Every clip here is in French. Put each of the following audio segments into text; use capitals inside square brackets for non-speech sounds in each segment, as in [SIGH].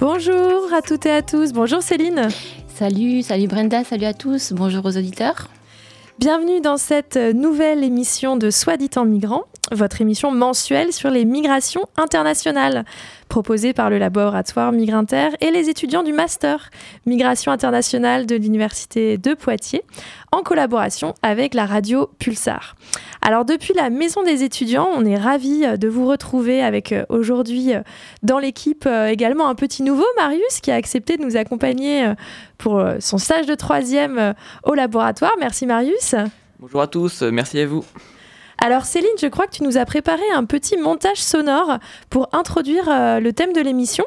Bonjour à toutes et à tous. Bonjour Céline. Salut, salut Brenda, salut à tous. Bonjour aux auditeurs. Bienvenue dans cette nouvelle émission de Soit dit en migrant, votre émission mensuelle sur les migrations internationales, proposée par le laboratoire Migrinter et les étudiants du Master Migration internationale de l'Université de Poitiers, en collaboration avec la radio Pulsar. Alors depuis la Maison des étudiants, on est ravis de vous retrouver avec euh, aujourd'hui euh, dans l'équipe euh, également un petit nouveau, Marius, qui a accepté de nous accompagner pour son stage de troisième au laboratoire. Merci Marius. Bonjour à tous, merci à vous. Alors Céline, je crois que tu nous as préparé un petit montage sonore pour introduire le thème de l'émission.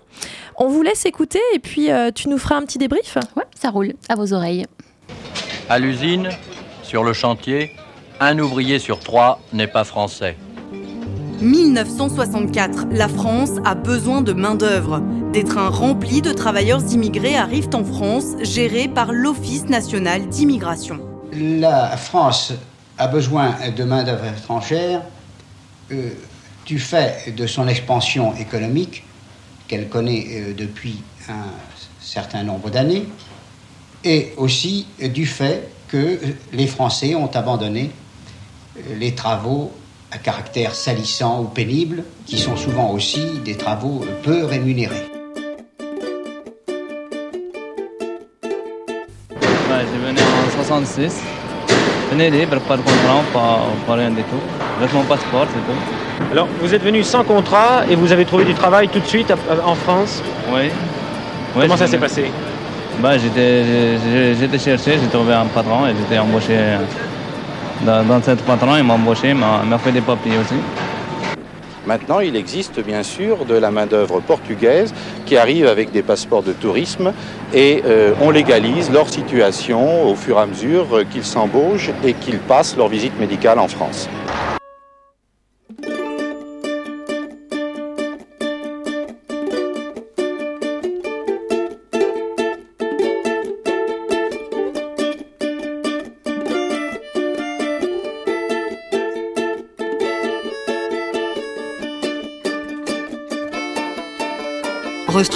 On vous laisse écouter et puis tu nous feras un petit débrief. Ouais, ça roule, à vos oreilles. À l'usine, sur le chantier, un ouvrier sur trois n'est pas français. 1964, la France a besoin de main-d'œuvre. Des trains remplis de travailleurs immigrés arrivent en France, gérés par l'Office national d'immigration. La France a besoin de main-d'œuvre étrangère euh, du fait de son expansion économique qu'elle connaît euh, depuis un certain nombre d'années et aussi du fait que les Français ont abandonné les travaux à caractère salissant ou pénible, qui sont souvent aussi des travaux peu rémunérés. En 66. Venais libre, pas de contrat, pas, rien du tout. Avec mon passeport, c'est tout. Alors, vous êtes venu sans contrat et vous avez trouvé du travail tout de suite en France? Oui. Comment ça s'est passé? Bah, J'étais cherché, j'ai trouvé un patron et j'étais embauché dans, cette patron, il m'a embauché, m'a fait des papiers aussi. Maintenant, il existe bien sûr de la main-d'œuvre portugaise qui arrive avec des passeports de tourisme et euh, on légalise leur situation au fur et à mesure qu'ils s'embauchent et qu'ils passent leur visite médicale en France.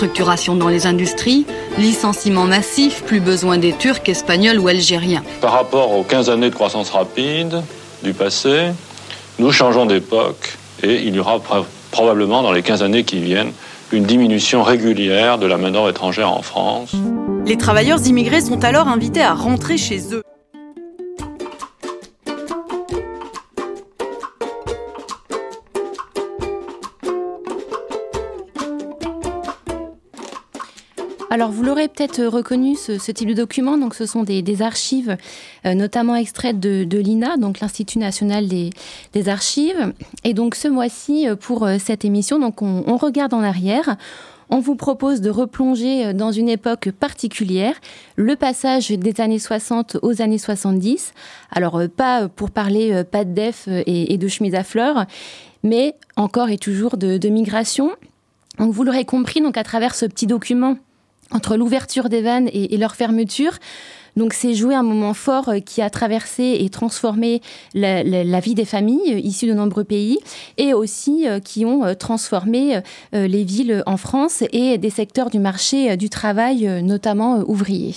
Restructuration dans les industries, licenciement massif, plus besoin des Turcs, Espagnols ou Algériens. Par rapport aux 15 années de croissance rapide du passé, nous changeons d'époque et il y aura probablement dans les 15 années qui viennent une diminution régulière de la main-d'œuvre étrangère en France. Les travailleurs immigrés sont alors invités à rentrer chez eux. Alors, vous l'aurez peut-être reconnu, ce, type de document. Donc, ce sont des, archives, euh, notamment extraites de, l'INA, donc l'Institut national des, archives. Et donc, ce mois-ci, euh, pour euh, cette émission, donc on, regarde en arrière. On vous propose de replonger dans une époque particulière, le passage des années 60 aux années 70. Alors, pas pour parler pas de def et, de chemise à fleurs, mais encore et toujours de, de migration. Donc, vous l'aurez compris, donc à travers ce petit document entre l'ouverture des vannes et, leur fermeture. Donc c'est joué un moment fort euh, qui a traversé et transformé la, vie des familles euh, issues de nombreux pays et aussi euh, qui ont transformé les villes en France et des secteurs du marché du travail, notamment ouvriers.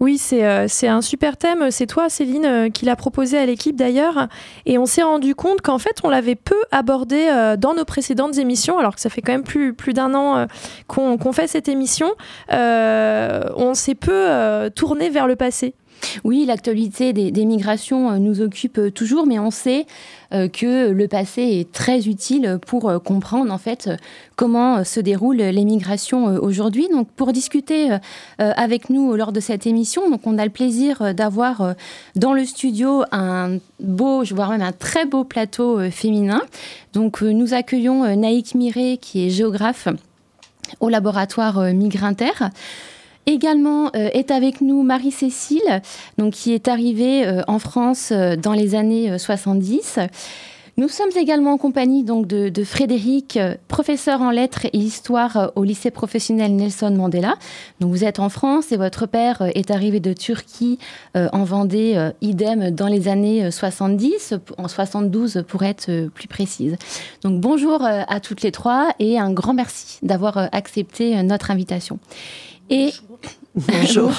Oui, euh, c'est un super thème. C'est toi, Céline, euh, qui l'a proposé à l'équipe d'ailleurs. Et on s'est rendu compte qu'en fait, on l'avait peu abordé euh, dans nos précédentes émissions, alors que ça fait quand même plus, plus d'un an qu'on fait cette émission. on s'est peu tourné vers le passé. Oui, l'actualité des, migrations euh, nous occupe euh, toujours, mais on sait euh, que le passé est très utile pour comprendre en fait comment se déroulent les migrations aujourd'hui. Donc, pour discuter avec nous lors de cette émission, donc on a le plaisir d'avoir dans le studio un beau, vois même un très beau plateau féminin. Donc, nous accueillons Naïk Miré, qui est géographe au laboratoire Migrinter. Également est avec nous Marie-Cécile, donc qui est arrivée en France dans les années 70. Nous sommes également en compagnie donc de, Frédéric, euh, professeur en lettres et histoire euh, au lycée professionnel Nelson Mandela. Donc vous êtes en France et votre père euh, est arrivé de Turquie en Vendée, idem dans les années 70, en 72 pour être plus précise. Donc bonjour à toutes les trois et un grand merci d'avoir accepté notre invitation. Et [LAUGHS] Bonjour.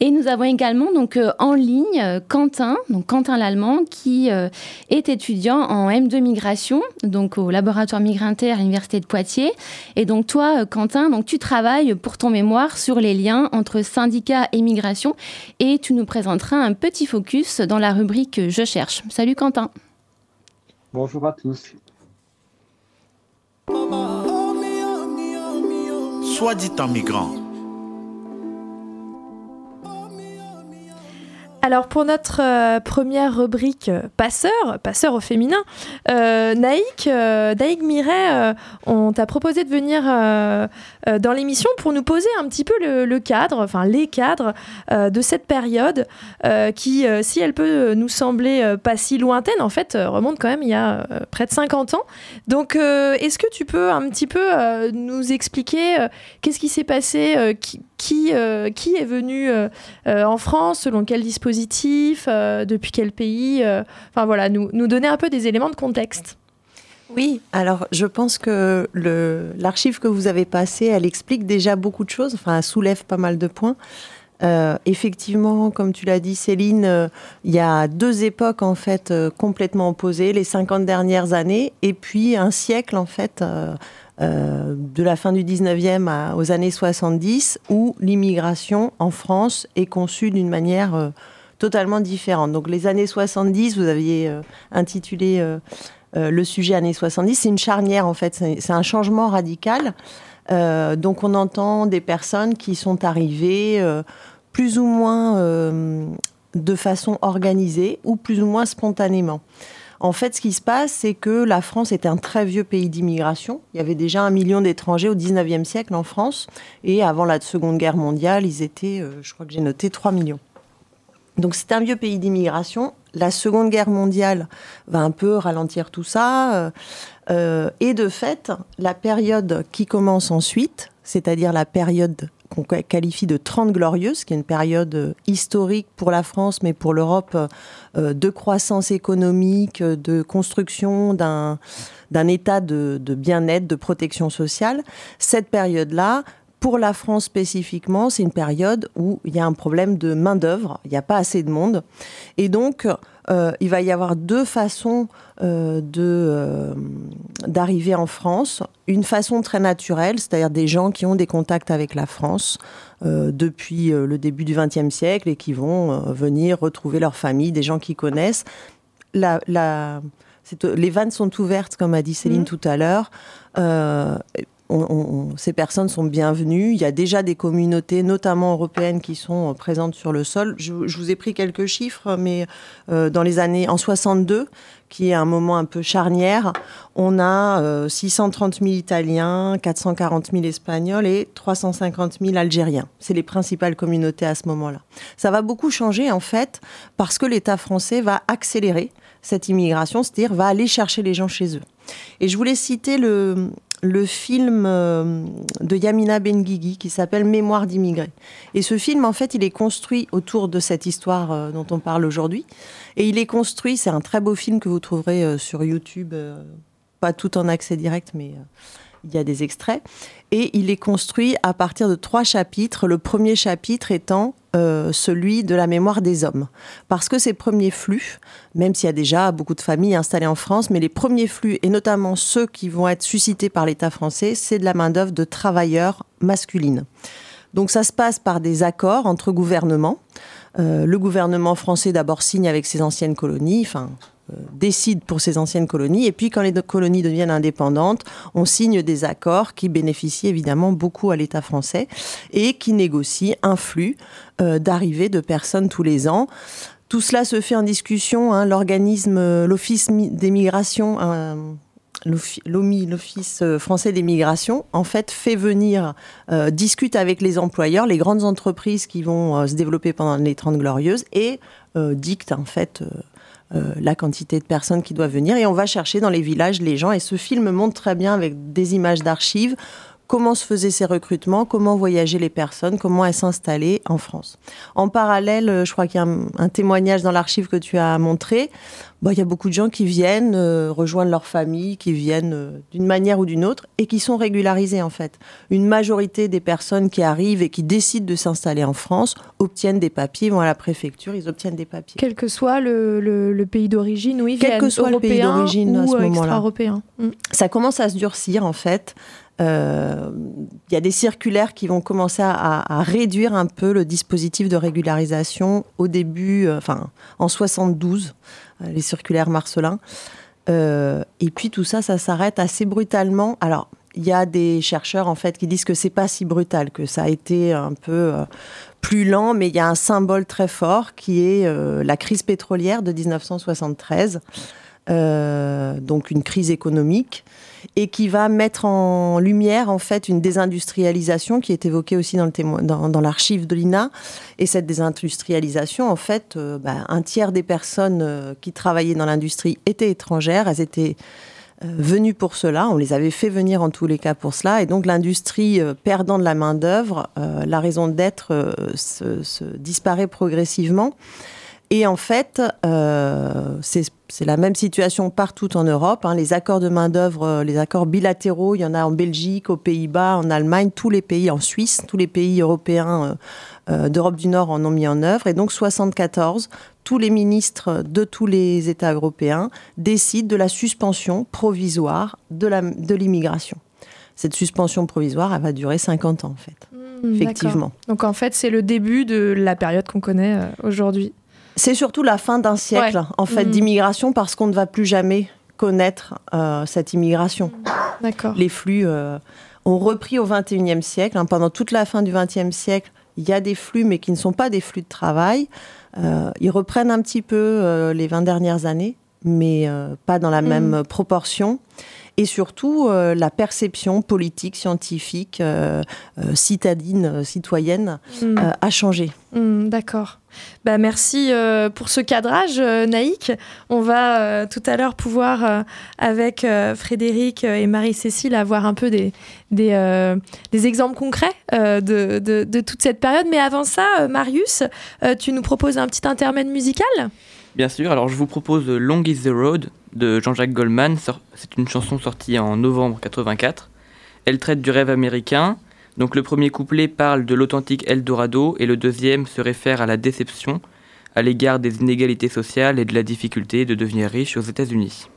Et nous avons également donc euh, en ligne euh, Quentin, donc Quentin l'allemand, qui euh, est étudiant en M2 migration, donc au laboratoire Migrinter à l'université de Poitiers. Et donc toi, Quentin, donc tu travailles pour ton mémoire sur les liens entre syndicats et migration, et tu nous présenteras un petit focus dans la rubrique Je cherche. Salut Quentin. Bonjour à tous. Soit dit en migrant Alors pour notre euh, première rubrique euh, passeur, passeur au féminin, euh, Naïk, euh, Naïk Miret, on t'a proposé de venir dans l'émission pour nous poser un petit peu le, cadre, enfin les cadres de cette période qui, si elle peut nous sembler pas si lointaine, en fait remonte quand même il y a près de 50 ans. Donc est-ce que tu peux un petit peu nous expliquer qu'est-ce qui s'est passé, qui, qui, est venu en France, selon quel dispositif euh, depuis quel pays euh, Enfin voilà, nous, nous donner un peu des éléments de contexte. Oui, alors je pense que l'archive que vous avez passée, elle explique déjà beaucoup de choses, enfin elle soulève pas mal de points. Euh, effectivement, comme tu l'as dit Céline, il y a deux époques en fait complètement opposées, les 50 dernières années et puis un siècle en fait de la fin du 19e aux années 70 où l'immigration en France est conçue d'une manière totalement différentes. Donc les années 70, vous aviez euh, intitulé euh, euh, le sujet années 70, c'est une charnière en fait, c'est un changement radical. donc on entend des personnes qui sont arrivées plus ou moins de façon organisée ou plus ou moins spontanément. En fait, ce qui se passe, c'est que la France est un très vieux pays d'immigration. Il y avait déjà un million d'étrangers au 19e siècle en France. Et avant la Seconde Guerre mondiale, ils étaient, je crois que j'ai noté, 3 millions. Donc c'est un vieux pays d'immigration. La Seconde Guerre mondiale va un peu ralentir tout ça. Euh, euh, et de fait, la période qui commence ensuite, c'est-à-dire la période qu'on qualifie de Trente Glorieuses, qui est une période historique pour la France, mais pour l'Europe, euh, de croissance économique, de construction d'un état de bien-être, de protection sociale. Cette période-là pour la France spécifiquement, c'est une période où il y a un problème de main-d'œuvre, il n'y a pas assez de monde. Et donc, euh, il va y avoir deux façons euh, euh, d'arriver en France. Une façon très naturelle, c'est-à-dire des gens qui ont des contacts avec la France depuis le début du XXe siècle et qui vont venir retrouver leur famille, des gens qui connaissent. La, les vannes sont ouvertes, comme a dit Céline mmh. tout à l'heure ces personnes sont bienvenues. Il y a déjà des communautés, notamment européennes, qui sont euh, présentes sur le sol. Je, vous ai pris quelques chiffres, mais euh, dans les années en 62, qui est un moment un peu charnière, on a 630 euh, 000 Italiens, 440 000 Espagnols et 350 000 Algériens. C'est les principales communautés à ce moment-là. Ça va beaucoup changer en fait parce que l'État français va accélérer cette immigration, c'est-à-dire va aller chercher les gens chez eux. Et je voulais citer le, le film euh, de Yamina Benguigui qui s'appelle Mémoire d'immigrés. Et ce film, en fait, il est construit autour de cette histoire euh, dont on parle aujourd'hui. Et il est construit, c'est un très beau film que vous trouverez euh, sur YouTube, pas tout en accès direct, mais il y a des extraits. Et il est construit à partir de trois chapitres. Le premier chapitre étant euh, celui de la mémoire des hommes. Parce que ces premiers flux, même s'il y a déjà beaucoup de familles installées en France, mais les premiers flux, et notamment ceux qui vont être suscités par l'État français, c'est de la main-d'œuvre de travailleurs masculines. Donc ça se passe par des accords entre gouvernements. Euh, le gouvernement français d'abord signe avec ses anciennes colonies, enfin décide pour ces anciennes colonies. Et puis, quand les colonies deviennent indépendantes, on signe des accords qui bénéficient évidemment beaucoup à l'État français et qui négocient un flux euh, d'arrivée de personnes tous les ans. Tout cela se fait en discussion. Hein, L'organisme, euh, l'Office des migrations l'OMI, l'Office français des migrations, en fait, fait venir, discute avec les employeurs, les grandes entreprises qui vont se développer pendant les 30 glorieuses et dicte, en fait, la quantité de personnes qui doivent venir. Et on va chercher dans les villages les gens. Et ce film montre très bien avec des images d'archives comment se faisaient ces recrutements, comment voyageaient les personnes, comment elles s'installaient en France. En parallèle, euh, je crois qu'il y a un, témoignage dans l'archive que tu as montré. Bah, il y a beaucoup de gens qui viennent euh, rejoindre leur famille, qui viennent euh, d'une manière ou d'une autre et qui sont régularisés en fait. Une majorité des personnes qui arrivent et qui décident de s'installer en France obtiennent des papiers, vont à la préfecture, ils obtiennent des papiers. Quel que soit le, pays d'origine, oui, quel que soit le pays d'origine à ce moment-là. Mm. Ça commence à se durcir en fait il euh, y a des circulaires qui vont commencer à, réduire un peu le dispositif de régularisation au début, euh, enfin en 72, euh, les circulaires Marcelin. et puis tout ça, ça s'arrête assez brutalement. Alors, il y a des chercheurs en fait qui disent que c'est pas si brutal, que ça a été un peu plus lent, mais il y a un symbole très fort qui est la crise pétrolière de 1973, donc une crise économique et qui va mettre en lumière en fait une désindustrialisation qui est évoquée aussi dans, le dans, l'archive de l'INA. Et cette désindustrialisation, en fait, euh, bah, un tiers des personnes euh, qui travaillaient dans l'industrie étaient étrangères, elles étaient euh, venues pour cela, on les avait fait venir en tous les cas pour cela, et donc l'industrie perdant de la main-d'œuvre, la raison d'être disparaît progressivement. Et en fait, euh, c'est la même situation partout en Europe. Hein. Les accords de main-d'œuvre, euh, les accords bilatéraux, il y en a en Belgique, aux Pays-Bas, en Allemagne, tous les pays, en Suisse, tous les pays européens euh, d'Europe du Nord en ont mis en œuvre. Et donc, 74, tous les ministres de tous les États européens décident de la suspension provisoire de l'immigration. Cette suspension provisoire, elle va durer 50 ans, en fait. Mmh, effectivement. Donc, en fait, c'est le début de la période qu'on connaît aujourd'hui. C'est surtout la fin d'un siècle, en fait, mm. d'immigration, parce qu'on ne va plus jamais connaître euh, cette immigration. D'accord. Les flux euh, ont repris au XXIe siècle. Hein. pendant toute la fin du XXe siècle, il y a des flux, mais qui ne sont pas des flux de travail. Euh, ils reprennent un petit peu les 20 dernières années, mais pas dans la mm. même proportion et surtout euh, la perception politique, scientifique, euh, euh, citadine, citoyenne hmm. a changé. Hmm, d'accord. Bah, merci pour ce cadrage, Naïk. On va tout à l'heure pouvoir, avec Frédéric et Marie-Cécile, avoir un peu des, des, des exemples concrets de, de, de, toute cette période. Mais avant ça, Marius, tu nous proposes un petit intermède musical? Bien sûr, alors je vous propose Long is the Road de Jean-Jacques Goldman. C'est une chanson sortie en novembre 84. Elle traite du rêve américain. Donc le premier couplet parle de l'authentique Eldorado et le deuxième se réfère à la déception à l'égard des inégalités sociales et de la difficulté de devenir riche aux États-Unis.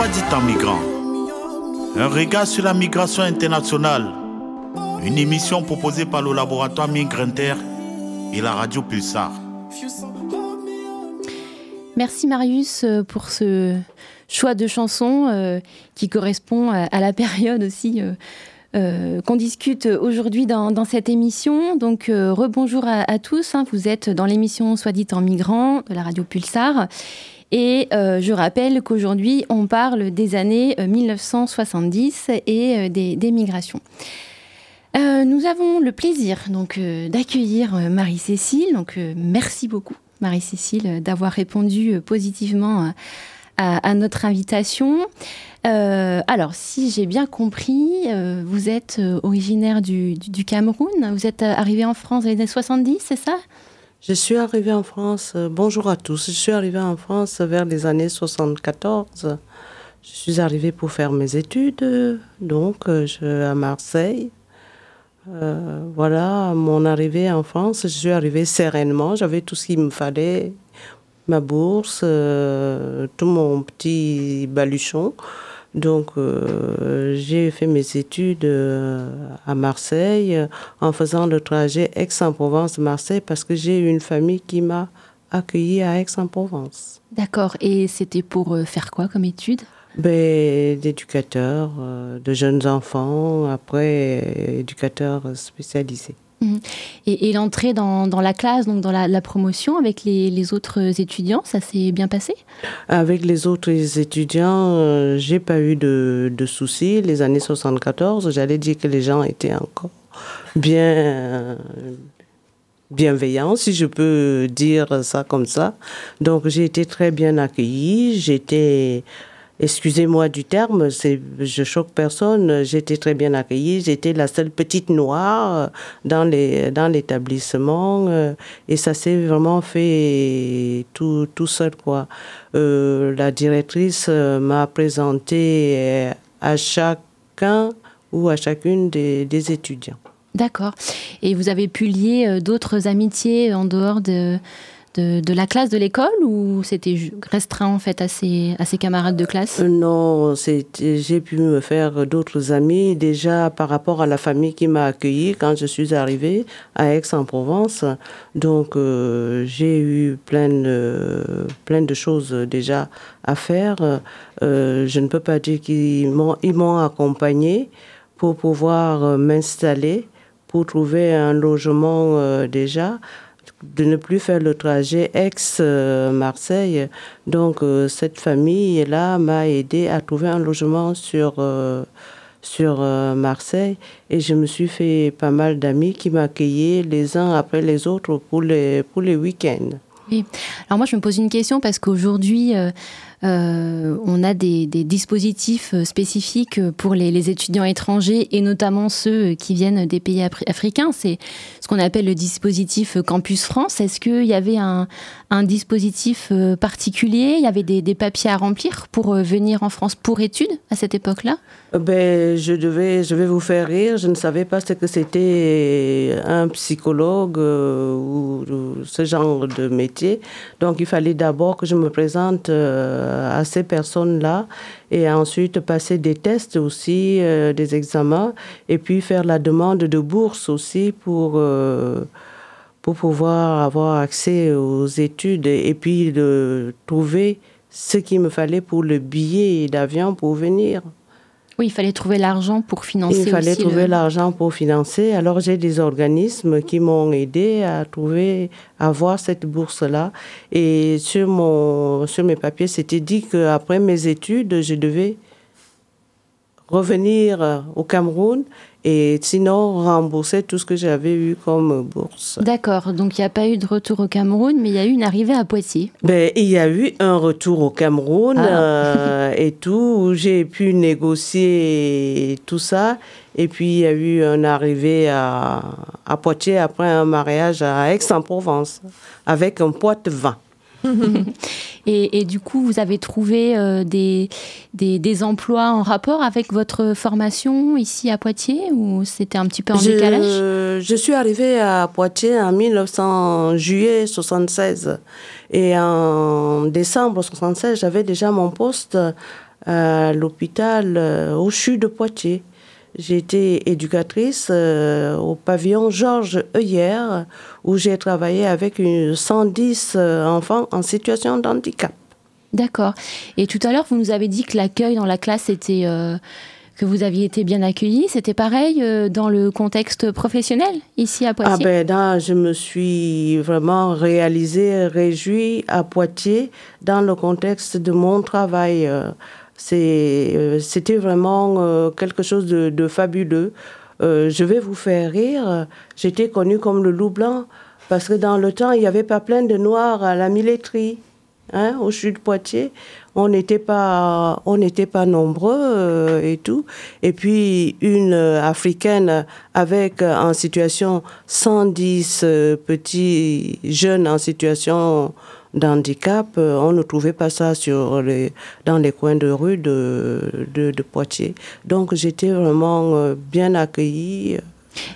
Soit dit en migrant. Un regard sur la migration internationale. Une émission proposée par le laboratoire Migrinter et la radio Pulsar. Merci Marius euh, pour ce choix de chanson euh, qui correspond à, la période aussi euh, qu'on discute aujourd'hui dans, cette émission. Donc rebonjour à, à tous, hein. vous êtes dans l'émission Soit dit en migrant de la radio Pulsar. Et euh, je rappelle qu'aujourd'hui on parle des années euh, 1970 et euh, des, migrations. Euh, nous avons le plaisir donc euh, d'accueillir euh, Marie-Cécile. Donc euh, merci beaucoup Marie-Cécile euh, d'avoir répondu euh, positivement à, notre invitation. Euh, alors si j'ai bien compris, euh, vous êtes euh, originaire du, du- Cameroun. Vous êtes euh, arrivé en France dans les années 70, c'est ça? Je suis arrivée en France, euh, bonjour à tous, je suis arrivée en France vers les années 74. Je suis arrivée pour faire mes études, donc euh, à Marseille. Euh, voilà, mon arrivée en France, je suis arrivée sereinement, j'avais tout ce qu'il me fallait, ma bourse, tout mon petit baluchon. Donc, euh, j'ai fait mes études euh, à Marseille euh, en faisant le trajet Aix-en-Provence-Marseille parce que j'ai une famille qui m'a accueilli à Aix-en-Provence. D'accord. Et c'était pour faire quoi comme étude? Ben, d'éducateur, de jeunes enfants, après éducateur spécialisé. Mhm. Et, l'entrée dans, la classe, donc dans la, promotion avec les, autres étudiants, ça s'est bien passé? Avec les autres étudiants, euh, j'ai pas eu de, soucis. Les années 74, j'allais dire que les gens étaient encore bien bienveillants, si je peux dire ça comme ça. Donc j'ai été très bien accueillie. J'étais, excusez-moi du terme, je choque personne. J'étais très bien accueillie. J'étais la seule petite noire dans l'établissement euh, et ça s'est vraiment fait tout tout seul quoi. Euh, la directrice euh, m'a présenté à chacun ou à chacune des, étudiants. D'accord. Et vous avez pu lier d'autres amitiés en dehors de, de, la classe de l'école ou c'était restreint en fait à ses, à ses camarades de classe? Euh, Non, j'ai pu me faire d'autres amis déjà par rapport à la famille qui m'a accueilli quand je suis arrivée à Aix-en-Provence. Donc euh, j'ai eu plein de, plein de choses déjà à faire. Euh, je ne peux pas dire qu'ils m'ont ils m'ont accompagné pour pouvoir m'installer, pour trouver un logement déjà de ne plus faire le trajet ex-Marseille. Donc, euh, cette famille-là m'a aidé à trouver un logement sur, euh, sur euh, Marseille. Et je me suis fait pas mal d'amis qui m'accueillaient les uns après les autres pour les, pour les week-ends. Oui. Alors moi, je me pose une question parce qu'aujourd'hui, on a des, des dispositifs spécifiques pour les, les étudiants étrangers et notamment ceux qui viennent des pays afri- africains. C'est ce qu'on appelle le dispositif Campus France. Est-ce qu'il y avait un, dispositif euh, particulier? Il y avait des, papiers à remplir pour euh, venir en France pour études à cette époque-là? Ben, je devais, je vais vous faire rire. Je ne savais pas ce que c'était un psychologue euh, ou, ce genre de métier. Donc, il fallait d'abord que je me présente euh, à ces personnes-là et ensuite passer des tests aussi, euh, des examens et puis faire la demande de bourse aussi pour euh, pour pouvoir avoir accès aux études et puis de trouver ce qu'il me fallait pour le billet d'avion pour venir. Oui, il fallait trouver l'argent pour financer Il fallait aussi trouver le- l'argent pour financer. Alors j'ai des organismes qui m'ont aidé à trouver, à avoir cette bourse-là. Et sur, mon, sur mes papiers, c'était dit qu'après mes études, je devais revenir au Cameroun et sinon rembourser tout ce que j'avais eu comme bourse. D'accord, donc il n'y a pas eu de retour au Cameroun, mais il y a eu une arrivée à Poitiers. Ben, il y a eu un retour au Cameroun Ah. euh, et tout, où j'ai pu négocier tout ça. Et puis, il y a eu une arrivée à, à Poitiers après un mariage à Aix-en-Provence avec un poids de vin. [LAUGHS] et, et du coup, vous avez trouvé euh, des, des, des emplois en rapport avec votre formation ici à Poitiers ou c'était un petit peu en décalage? Je, suis arrivée à Poitiers en 1900, juillet 76. Et en décembre 76, j'avais déjà mon poste à l'hôpital euh, au CHU de Poitiers. J'étais éducatrice euh, au pavillon Georges Heuillère, où j'ai travaillé avec une 110 euh, enfants en situation de handicap. D'accord. Et tout à l'heure, vous nous avez dit que l'accueil dans la classe était. euh, que vous aviez été bien accueilli. C'était pareil euh, dans le contexte professionnel ici à Ah Poitiers ben là, je me suis vraiment réalisée, réjouie à Poitiers dans le contexte de mon travail. Euh, C'était vraiment euh, quelque chose de, fabuleux. Euh, je vais vous faire rire. J'étais connue comme le loup blanc parce que dans le temps, il n'y avait pas plein de noirs à la militerie. Hein, au sud de Poitiers, on n'était pas, on n'était pas nombreux et tout. Et puis une africaine avec en situation 110 euh, petits jeunes en situation d'handicap, euh, on ne trouvait pas ça sur les, dans les coins de rue de, de, de Poitiers. Donc j'étais vraiment euh, bien accueillie.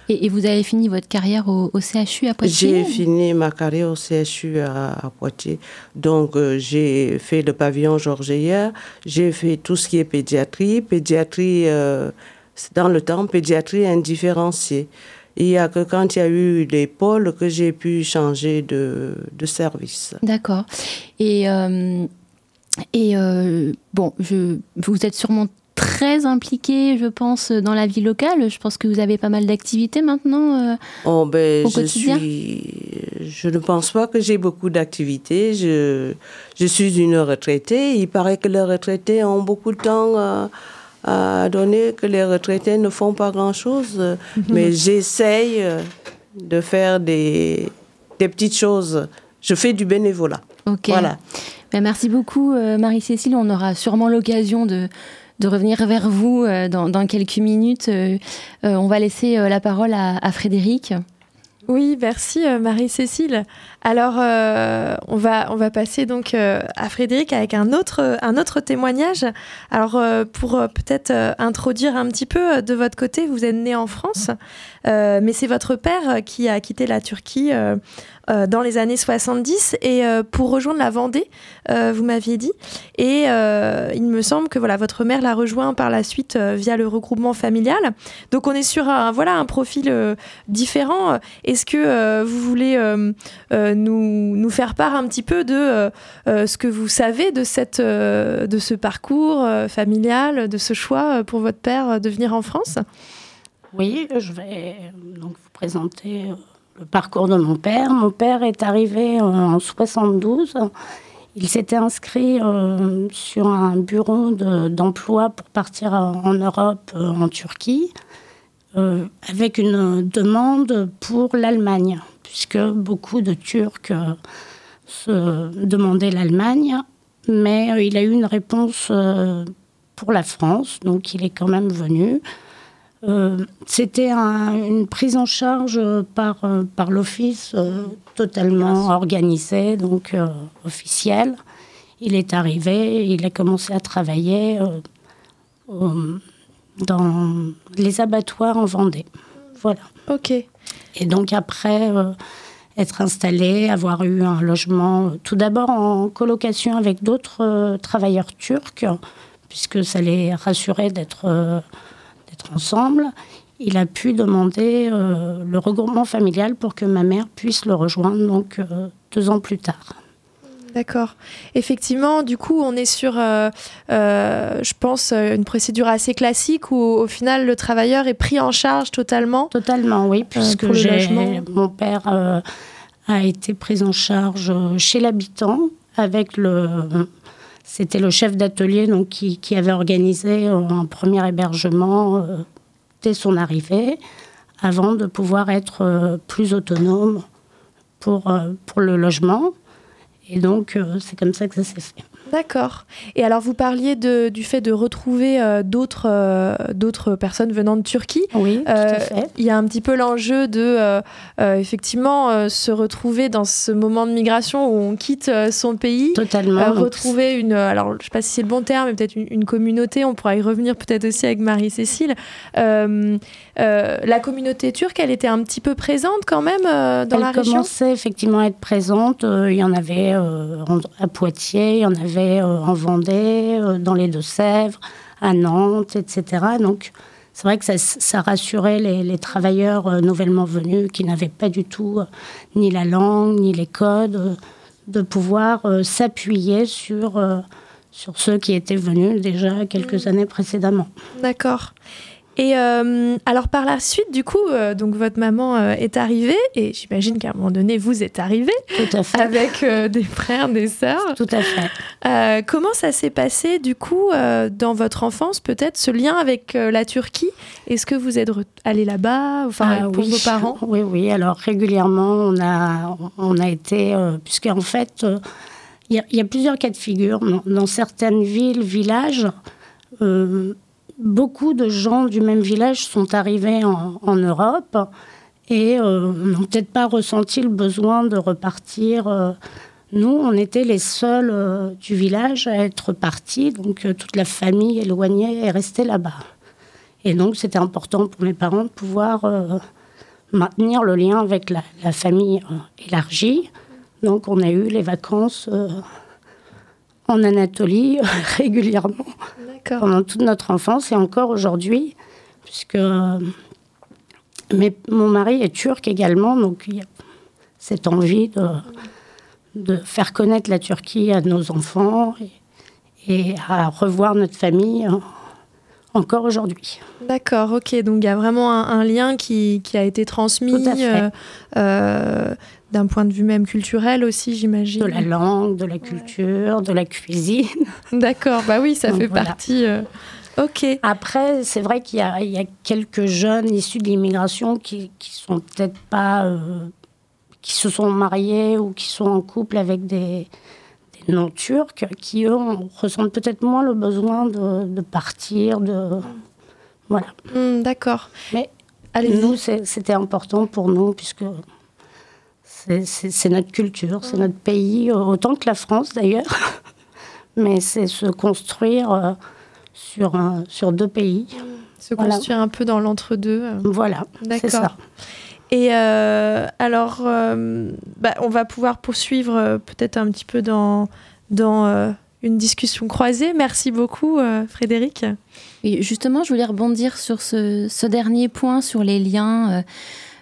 et, et vous avez fini votre carrière au, au CHU à Poitiers J'ai fini ma carrière au CHU à, à Poitiers. Donc, euh, j'ai fait le pavillon Georges J'ai fait tout ce qui est pédiatrie. Pédiatrie, euh, dans le temps, pédiatrie indifférenciée. Il n'y a que quand il y a eu les pôles que j'ai pu changer de, de service. D'accord. Et, euh, et euh, bon, je, vous êtes sûrement très impliqué, je pense, dans la vie locale. Je pense que vous avez pas mal d'activités maintenant. euh, Oh, ben, Au je quotidien suis. Je ne pense pas que j'ai beaucoup d'activités. Je, je suis une retraitée. Il paraît que les retraités ont beaucoup de temps à donner, que les retraités ne font pas grand-chose. Mais j'essaye euh, de faire des, des petites choses. Je fais du bénévolat. Ok. Voilà. Ben, merci beaucoup, euh, Marie-Cécile. On aura sûrement l'occasion de, de revenir vers vous euh, dans, dans quelques minutes. Euh, euh, on va laisser euh, la parole à, à Frédéric. Oui, merci euh, Marie-Cécile. Alors, euh, on, va, on va passer donc euh, à Frédéric avec un autre, un autre témoignage. Alors, euh, pour peut-être introduire un petit peu de votre côté, vous êtes né en France, mais c'est votre père qui a quitté la Turquie dans les années 70 et pour rejoindre la Vendée, vous m'aviez dit. Et il me semble que voilà, votre mère l'a rejoint par la suite via le regroupement familial. Donc, on est sur un, voilà, un profil différent. Est-ce que vous voulez nous, faire part un petit peu de euh, euh, ce que vous savez de, cette, euh, de ce parcours familial, de ce choix pour votre père de venir en France? Oui, je vais donc vous présenter le parcours de mon père. Mon père est arrivé en 72. Il s'était inscrit sur un bureau de- d'emploi pour partir en Europe, en Turquie, euh, avec une demande pour l'Allemagne, puisque beaucoup de Turcs euh, se demander l'Allemagne, mais euh, il a eu une réponse pour la France, donc il est quand même venu. C'était un- une prise en charge par, par l'Office totalement organisée, donc officielle. Il est arrivé, il a commencé à travailler dans les abattoirs en Vendée. Voilà. Ok. Et donc après, euh, être installé, avoir eu un logement, euh, tout d'abord en colocation avec d'autres euh, travailleurs turcs, puisque ça les rassurait d'être euh, ensemble. Il a pu demander le regroupement familial pour que ma mère puisse le rejoindre, donc deux ans plus tard. D'accord. Effectivement, du coup, on est sur, euh, euh, je pense, euh, une procédure assez classique où, au final, le travailleur est pris en charge totalement. Totalement, oui, puisque logement. mon père euh, a été pris en charge euh, chez l'habitant avec le. C'était le chef d'atelier donc qui, qui avait organisé euh, un premier hébergement euh, dès son arrivée, avant de pouvoir être euh, plus autonome pour, euh, pour le logement. Et donc, euh, c'est comme ça que ça s'est fait. D'accord. Et alors, vous parliez de, du fait de retrouver euh, d'autres euh, d'autres personnes venant de Turquie. Oui, tout à Euh, fait. Il y a un petit peu l'enjeu de, effectivement, se retrouver dans ce moment de migration où on quitte son pays. Totalement. Retrouver une, alors je sais pas si c'est le bon terme, mais peut-être une, une communauté. On pourra y revenir peut-être aussi avec Marie-Cécile. La communauté turque, elle était un petit peu présente quand même dans Elle la région? commençait effectivement à être présente. Il y en avait à Poitiers, il y en avait euh, en Vendée, euh, dans les Deux-Sèvres, à Nantes, etc. Donc c'est vrai que ça, ça rassurait les, les travailleurs euh, nouvellement venus qui n'avaient pas du tout euh, ni la langue, ni les codes, euh, de pouvoir s'appuyer sur, sur ceux qui étaient venus déjà quelques années précédemment. D'accord. Et euh, alors par la suite, du coup, euh, donc votre maman euh, est arrivée et j'imagine qu'à un moment donné, vous êtes arrivé Tout à fait. avec des frères, des sœurs. Tout à fait. Comment ça s'est passé du coup dans votre enfance, peut-être ce lien avec la Turquie? Est-ce que vous êtes allé là-bas, enfin Ah pour oui. vos parents? Oui, oui. Alors régulièrement, on a, on a été, puisqu'en fait, il y, a- il y a plusieurs cas de figure. Dans, dans certaines villes, villages, euh, beaucoup de gens du même village sont arrivés en, Europe et euh, n'ont peut-être pas ressenti le besoin de repartir. euh. nous, on était les seuls euh, du village à être partis, donc toute la famille éloignée est restée là-bas. Et donc, c'était important pour mes parents de pouvoir maintenir le lien avec la, famille élargie. Donc, on a eu les vacances en Anatolie [LAUGHS] régulièrement pendant toute notre enfance et encore aujourd'hui, puisque euh, mais mon mari est turc également, donc il y a cette envie de, de faire connaître la Turquie à nos enfants et, et à revoir notre famille euh, encore aujourd'hui. D'accord, ok. Donc il y a vraiment un, un lien qui, qui a été transmis euh, euh, d'un point de vue même culturel aussi, j'imagine. De la langue, de la culture, de la cuisine. [LAUGHS] D'accord, bah oui, ça Donc, fait voilà. partie. euh, Ok. Après, c'est vrai qu'il y, y a quelques jeunes issus de l'immigration qui, qui sont peut-être pas. euh, qui se sont mariés ou qui sont en couple avec des, des non-turcs, qui eux on- ressentent peut-être moins le besoin de, de partir, de. Voilà. Hmm, D'accord. Mais nous, c'était important pour nous, puisque c'est- c'est c'est notre culture, c'est notre pays, autant que la France d'ailleurs. [LAUGHS] Mais c'est se construire euh, sur, un- sur deux pays. Se Voilà. construire un peu dans l'entre-deux. Voilà, D'accord. c'est ça. Et euh, alors, euh, bah, on va pouvoir poursuivre euh, peut-être un petit peu dans, dans euh, une discussion croisée. Merci beaucoup, euh, Frédéric. Et justement, je voulais rebondir sur ce, ce dernier point, sur les liens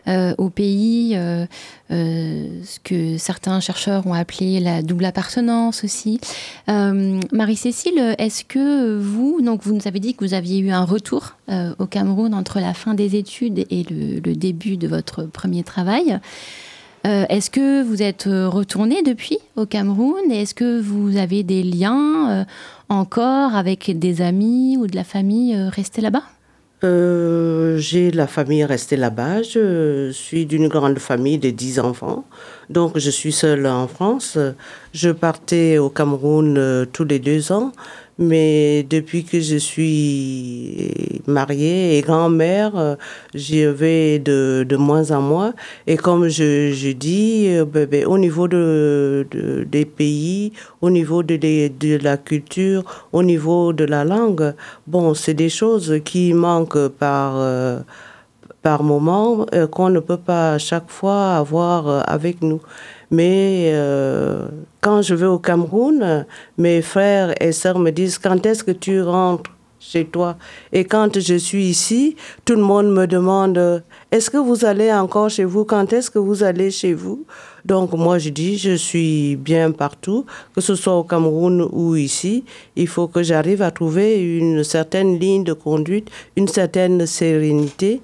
euh, au pays, euh, euh, ce que certains chercheurs ont appelé la double appartenance aussi. Marie-Cécile, est-ce que vous, donc vous nous avez dit que vous aviez eu un retour au Cameroun entre la fin des études et le, début de votre premier travail. Est-ce que vous êtes retourné depuis au Cameroun est-ce que vous avez des liens encore avec des amis ou de la famille restés là-bas? Euh, j'ai la famille restée là-bas. Je suis d'une grande famille de 10 enfants. Donc, je suis seule en France. Je partais au Cameroun euh, tous les deux ans. Mais depuis que je suis mariée et grand-mère, euh, j'y vais de, de moins en moins. Et comme je, je dis, euh, ben, ben, au niveau de, de- des pays, au niveau de, de la culture, au niveau de la langue, bon, c'est des choses qui manquent par, euh, par moment, qu'on ne peut pas à chaque fois avoir avec nous. Mais euh, quand je vais au Cameroun, mes frères et sœurs me disent quand est-ce que tu rentres chez toi? Et quand je suis ici, tout le monde me demande est-ce que vous allez encore chez vous? Quand est-ce que vous allez chez vous? Donc moi je dis je suis bien partout, que ce soit au Cameroun ou ici. Il faut que j'arrive à trouver une certaine ligne de conduite, une certaine sérénité.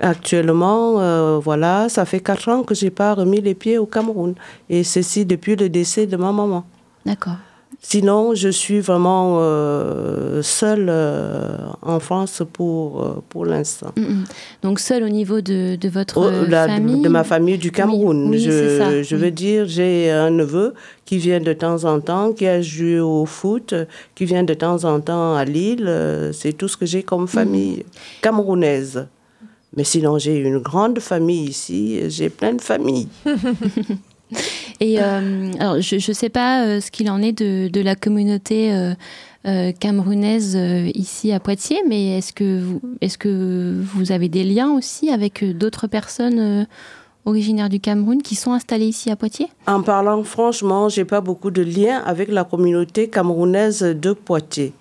Actuellement, euh, voilà, ça fait quatre ans que j'ai pas remis les pieds au Cameroun. Et ceci depuis le décès de ma maman. D'accord. Sinon, je suis vraiment euh, seule euh, en France pour, euh, pour l'instant. Mm, mm. Donc seul au niveau de, de votre Oh, la- famille de ma famille du Cameroun. oui, je c'est ça, je oui. veux dire, j'ai un neveu qui vient de temps en temps, qui a joué au foot, qui vient de temps en temps à Lille. C'est tout ce que j'ai comme famille camerounaise. Mais sinon, j'ai une grande famille ici. J'ai plein de familles. [LAUGHS] Et euh, alors, je ne sais pas euh, ce qu'il en est de, de la communauté euh, camerounaise ici à Poitiers, mais est-ce que, vous, est que vous avez des liens aussi avec d'autres personnes originaires du Cameroun qui sont installées ici à Poitiers? En parlant franchement, j'ai pas beaucoup de liens avec la communauté camerounaise de Poitiers.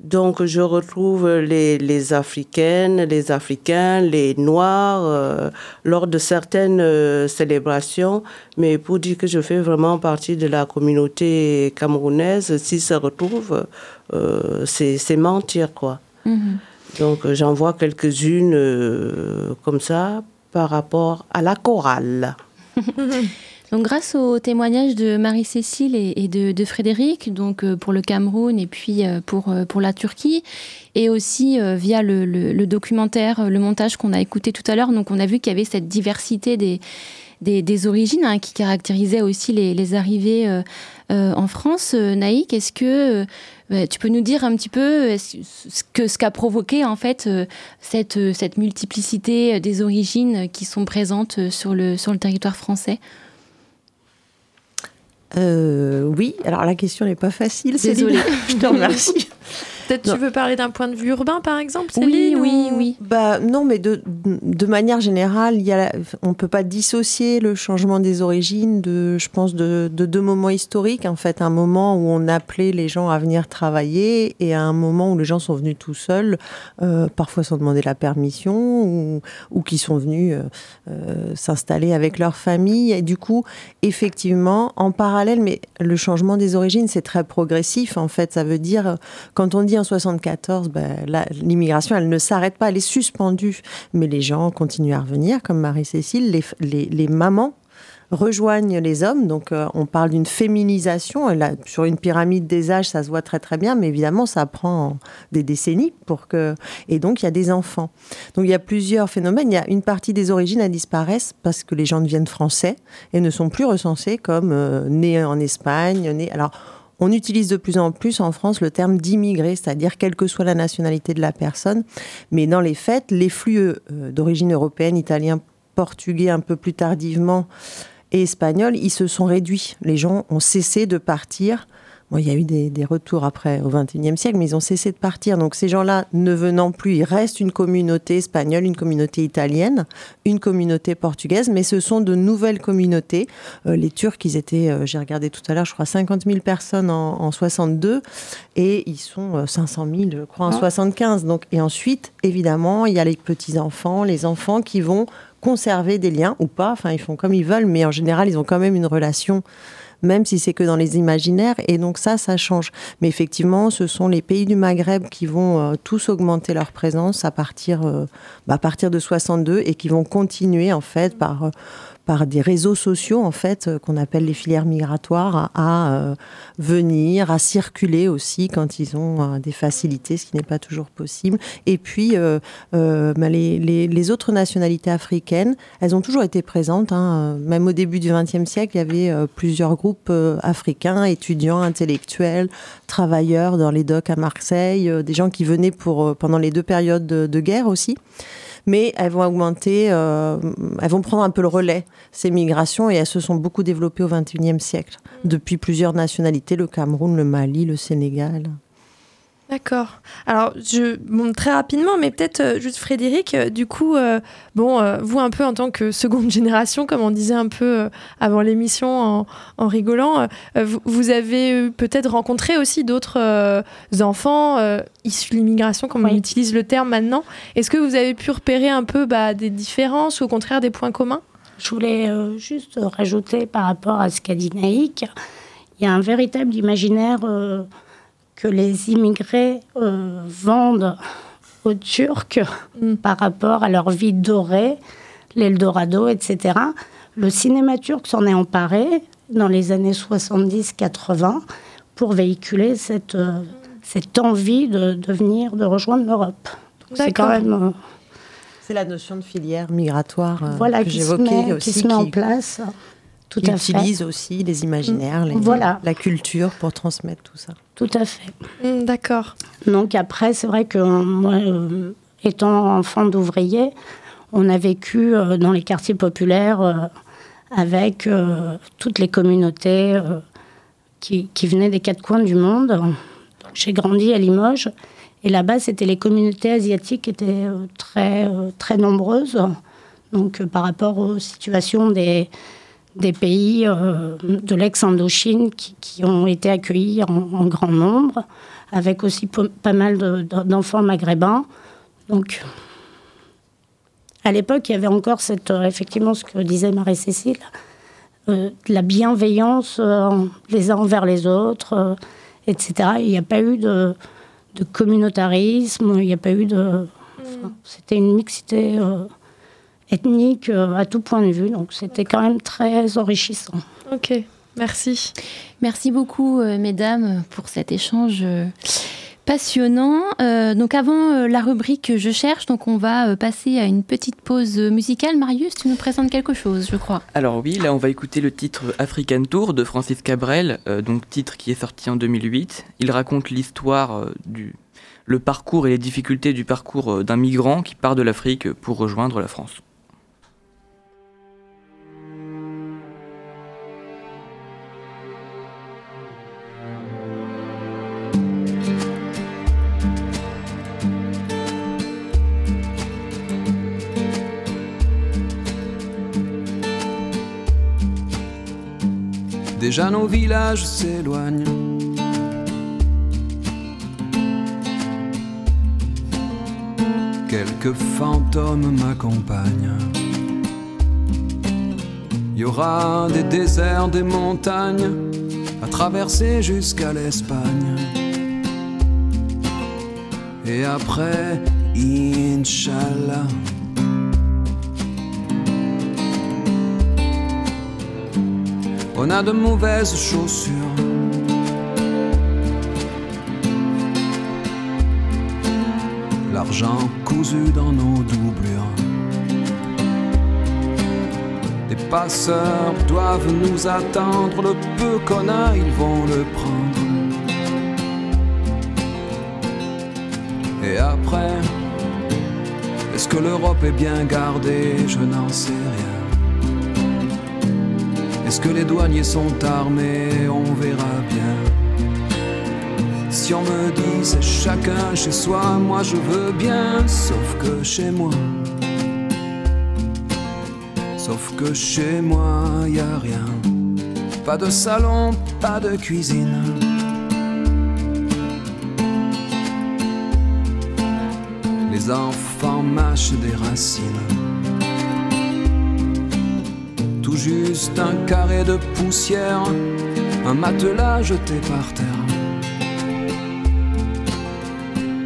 Donc, je retrouve les, les Africaines, les Africains, les Noirs euh, lors de certaines euh, célébrations. Mais pour dire que je fais vraiment partie de la communauté camerounaise, s'ils se retrouvent, euh, c'est mentir, quoi. Donc, euh, j'en vois quelques-unes euh, comme ça par rapport à la chorale. [LAUGHS] Donc, grâce au témoignage de Marie-Cécile et, de, Frédéric, donc euh, pour le Cameroun et puis euh, pour, euh, pour la Turquie, et aussi via le, documentaire, le montage qu'on a écouté tout à l'heure, donc on a vu qu'il y avait cette diversité des, des, origines hein, qui caractérisait aussi les, arrivées en France. Naïk, est-ce que bah, tu peux nous dire un petit peu ce que ce qu'a provoqué en fait cette, cette multiplicité des origines qui sont présentes sur le, sur le territoire français? Euh, oui, alors la question n'est pas facile. Désolée. [LAUGHS] je te remercie. [LAUGHS] Peut-être tu veux parler d'un point de vue urbain, par exemple, Oui, Céline oui, ou- oui. Bah, non, mais de, de manière générale, il y a la- on ne peut pas dissocier le changement des origines de, je pense, de, de deux moments historiques. En fait, un moment où on appelait les gens à venir travailler et à un moment où les gens sont venus tout seuls, euh, parfois sans demander la permission, ou, ou qui sont venus euh, euh, s'installer avec leur famille. Et du coup, effectivement, en parallèle, mais le changement des origines, c'est très progressif. En fait, ça veut dire, quand on dit 74, ben, l'immigration, elle ne s'arrête pas, elle est suspendue. Mais les gens continuent à revenir, comme Marie-Cécile, les, mamans rejoignent les hommes. Donc, euh, on parle d'une féminisation. Sur une pyramide des âges, ça se voit très très bien, mais évidemment, ça prend des décennies pour que. Et donc, il y a des enfants. Donc, il y a plusieurs phénomènes. Il y a une partie des origines, elles disparaissent parce que les gens deviennent français et ne sont plus recensés comme euh, nés en Espagne, nés. Alors. On utilise de plus en plus en France le terme d'immigré, c'est-à-dire quelle que soit la nationalité de la personne. Mais dans les faits, les flux euh, d'origine européenne, italien, portugais un peu plus tardivement et espagnol, ils se sont réduits. Les gens ont cessé de partir. Bon, il y a eu des, des retours après au XXIe siècle, mais ils ont cessé de partir. Donc ces gens-là ne venant plus, il reste une communauté espagnole, une communauté italienne, une communauté portugaise, mais ce sont de nouvelles communautés. Euh, les Turcs, ils étaient, euh, j'ai regardé tout à l'heure, je crois 50 000 personnes en, en 62, et ils sont euh, 500 000, je crois, en Ah. 75. Donc, et ensuite, évidemment, il y a les petits-enfants, les enfants qui vont conserver des liens ou pas, enfin ils font comme ils veulent, mais en général ils ont quand même une relation, même si c'est que dans les imaginaires, et donc ça, ça change. Mais effectivement, ce sont les pays du Maghreb qui vont euh, tous augmenter leur présence à partir, euh, à partir de 62 et qui vont continuer en fait par, euh, par des réseaux sociaux, en fait, euh, qu'on appelle les filières migratoires, à, euh, venir, à circuler aussi quand ils ont euh, des facilités, ce qui n'est pas toujours possible. Et puis, bah, les, autres nationalités africaines, elles ont toujours été présentes. hein. Même au début du XXe siècle, il y avait plusieurs groupes africains, étudiants, intellectuels, travailleurs dans les docks à Marseille, des gens qui venaient pour, pendant les deux périodes de, de guerre aussi. Mais elles vont augmenter, euh, elles vont prendre un peu le relais, ces migrations, et elles se sont beaucoup développées au XXIe siècle, depuis plusieurs nationalités, le Cameroun, le Mali, le Sénégal. D'accord. Alors, je bon, très rapidement, mais peut-être euh, juste Frédéric. euh, du coup, euh, bon, vous un peu en tant que [LAUGHS] seconde génération, comme on disait un peu avant l'émission en, en rigolant, vous, vous avez peut-être rencontré aussi d'autres enfants issus de l'immigration, comme on utilise le terme maintenant. Est-ce que vous avez pu repérer un peu bah, des différences ou au contraire des points communs? Je voulais juste rajouter par rapport à ce qu'a dit Naïk, il y a un véritable imaginaire que les immigrés euh, vendent aux Turcs par rapport à leur vie dorée, l'Eldorado, etc. Le cinéma turc s'en est emparé dans les années 70-80 pour véhiculer cette, euh, cette envie de, de venir, de rejoindre l'Europe. C'est quand même... euh, C'est la notion de filière migratoire euh, voilà, que j'évoquais aussi. qui se met en place. Tout qui à fait. utilise aussi les imaginaires, les- Voilà. la culture pour transmettre tout ça. Tout à fait. Hmm, D'accord. Donc après, c'est vrai que euh, moi, euh, étant enfant d'ouvrier, on a vécu euh, dans les quartiers populaires euh, avec euh, toutes les communautés euh, qui, qui venaient des quatre coins du monde. J'ai grandi à Limoges et là-bas, c'était les communautés asiatiques qui étaient euh, très, euh, très nombreuses. Donc euh, par rapport aux situations des, des pays euh, de l'ex-Indochine qui, qui ont été accueillis en, en grand nombre, avec aussi pas mal de- de- d'enfants maghrébins. Donc, à l'époque, il y avait encore cette, euh, effectivement ce que disait Marie-Cécile, euh, la bienveillance les uns envers les autres, etc. Il n'y a pas eu de, de communautarisme, il n'y a pas eu de... enfin, C'était une mixité ethnique euh, à tout point de vue, donc c'était quand même très enrichissant. Ok, merci. Merci beaucoup, euh, mesdames, pour cet échange euh, passionnant. Euh, donc, avant euh, la rubrique Je cherche, donc on va euh, passer à une petite pause musicale. Marius, tu nous présentes quelque chose, je crois. Alors oui, là on va écouter le titre African Tour de Francis Cabrel, euh, donc titre qui est sorti en 2008. Il raconte l'histoire euh, du le parcours et les difficultés du parcours euh, d'un migrant qui part de l'Afrique pour rejoindre la France. Déjà nos villages s'éloignent. Quelques fantômes m'accompagnent. Il y aura des déserts, des montagnes à traverser jusqu'à l'Espagne. Et après, Inch'Allah. On a de mauvaises chaussures. L'argent cousu dans nos doublures. Des passeurs doivent nous attendre. Le peu qu'on a, ils vont le prendre. Et après, est-ce que l'Europe est bien gardée? Je n'en sais rien. Que les douaniers sont armés On verra bien. Si on me dit c'est chacun chez soi, moi je veux bien, sauf que chez moi. Sauf que chez moi y a rien. Pas de salon, pas de cuisine. Les enfants mâchent des racines tout juste un carré de poussière, un matelas jeté par terre.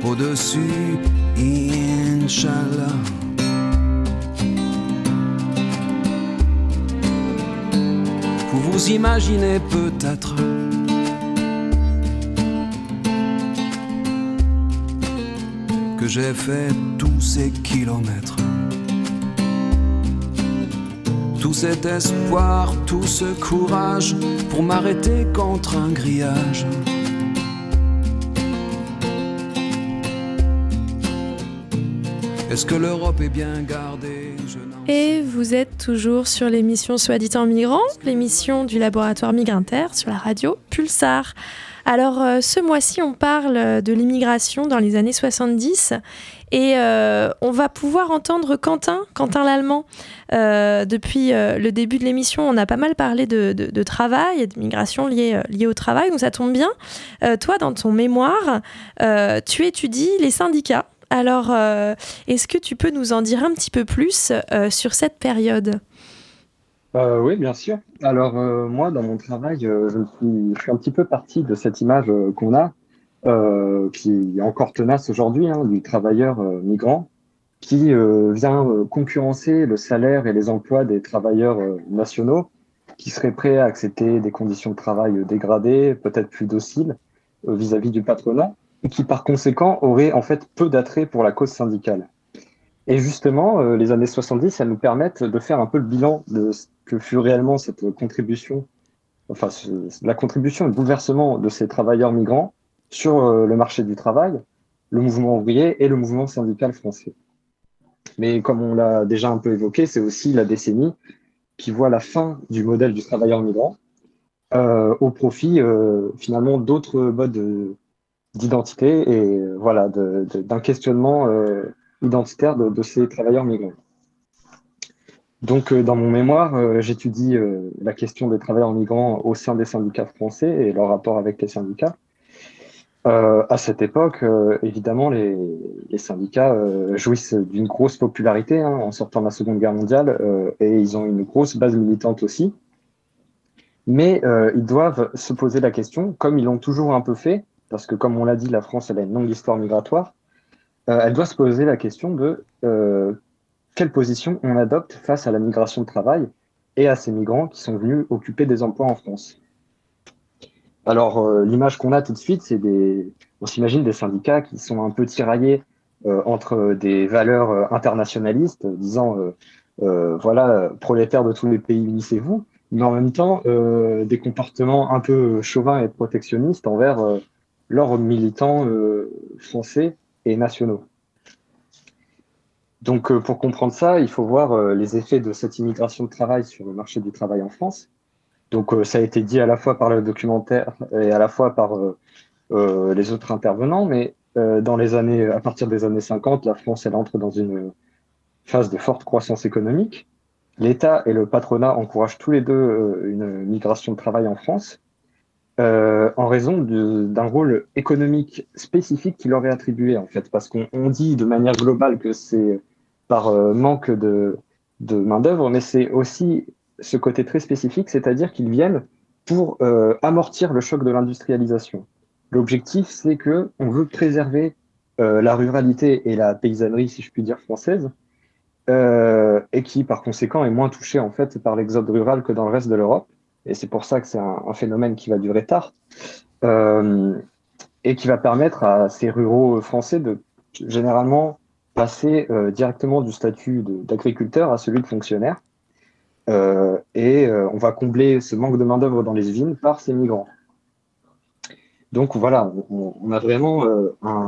Au-dessus, Inch'Allah. Vous imaginez peut-être que j'ai fait tous ces kilomètres. Tout cet espoir, tout ce courage pour m'arrêter contre un grillage. Est-ce que l'Europe est bien gardée? Et vous êtes toujours sur l'émission Soit dit en migrant, l'émission du laboratoire Migrinter sur la radio Pulsar. Alors euh, ce mois-ci, on parle de l'immigration dans les années 70 et euh, on va pouvoir entendre Quentin, Quentin l'Allemand. Euh, depuis euh, le début de l'émission, on a pas mal parlé de, travail et de migration liée, au travail, donc ça tombe bien. Toi, dans ton mémoire, tu étudies les syndicats. Alors, est-ce que tu peux nous en dire un petit peu plus sur cette période? Oui, bien sûr. Alors, moi, dans mon travail, je, suis, je suis un petit peu parti de cette image qu'on a, euh, qui est encore tenace aujourd'hui, hein, du travailleur euh, migrant, qui euh, vient euh, concurrencer le salaire et les emplois des travailleurs nationaux, qui seraient prêts à accepter des conditions de travail dégradées, peut-être plus dociles vis-à-vis du patronat, et qui, par conséquent, auraient en fait peu d'attrait pour la cause syndicale. Et justement, les années 70, elles nous permettent de faire un peu le bilan de ce que fut réellement cette contribution, enfin la contribution et le bouleversement de ces travailleurs migrants sur euh, le marché du travail, le mouvement ouvrier et le mouvement syndical français. Mais comme on l'a déjà un peu évoqué, c'est aussi la décennie qui voit la fin du modèle du travailleur migrant euh, au profit euh, finalement d'autres modes de- d'identité et voilà d'un questionnement identitaire de, ces travailleurs migrants. Donc, dans mon mémoire, j'étudie la question des travailleurs migrants au sein des syndicats français et leur rapport avec les syndicats. Euh, à cette époque, euh, évidemment, les, les syndicats euh, jouissent d'une grosse popularité hein, en sortant de la Seconde Guerre mondiale euh, et ils ont une grosse base militante aussi. Mais euh, ils doivent se poser la question, comme ils l'ont toujours un peu fait, parce que comme on l'a dit, la France elle a une longue histoire migratoire, euh, elle doit se poser la question de quelle position on adopte face à la migration de travail et à ces migrants qui sont venus occuper des emplois en France. Alors, euh, l'image qu'on a tout de suite, c'est des, on s'imagine des syndicats qui sont un peu tiraillés euh, entre des valeurs euh, internationalistes, disant, voilà, prolétaires de tous les pays, unissez-vous, mais en même temps, des comportements un peu chauvins et protectionnistes envers leurs militants français et nationaux. Donc, pour comprendre ça, il faut voir les effets de cette immigration de travail sur le marché du travail en France. Donc, euh, ça a été dit à la fois par le documentaire et à la fois par euh, euh, les autres intervenants, mais dans les années, à partir des années 50, la France, elle entre dans une phase de forte croissance économique. L'État et le patronat encouragent tous les deux une migration de travail en France en raison d'un rôle économique spécifique qui leur est attribué, en fait, parce qu'on on dit de manière globale que c'est par manque de, de main-d'œuvre, mais c'est aussi ce côté très spécifique, c'est-à-dire qu'ils viennent pour euh, amortir le choc de l'industrialisation. L'objectif, c'est que on veut préserver euh, la ruralité et la paysannerie, si je puis dire, française, euh, et qui, par conséquent, est moins touchée en fait par l'exode rural que dans le reste de l'Europe. Et c'est pour ça que c'est un, phénomène qui va durer tard, et qui va permettre à ces ruraux français de généralement passer directement du statut d'agriculteur à celui de fonctionnaire. Euh, et euh, on va combler ce manque de main-d'œuvre dans les usines par ces migrants. Donc voilà, on, a vraiment euh, un,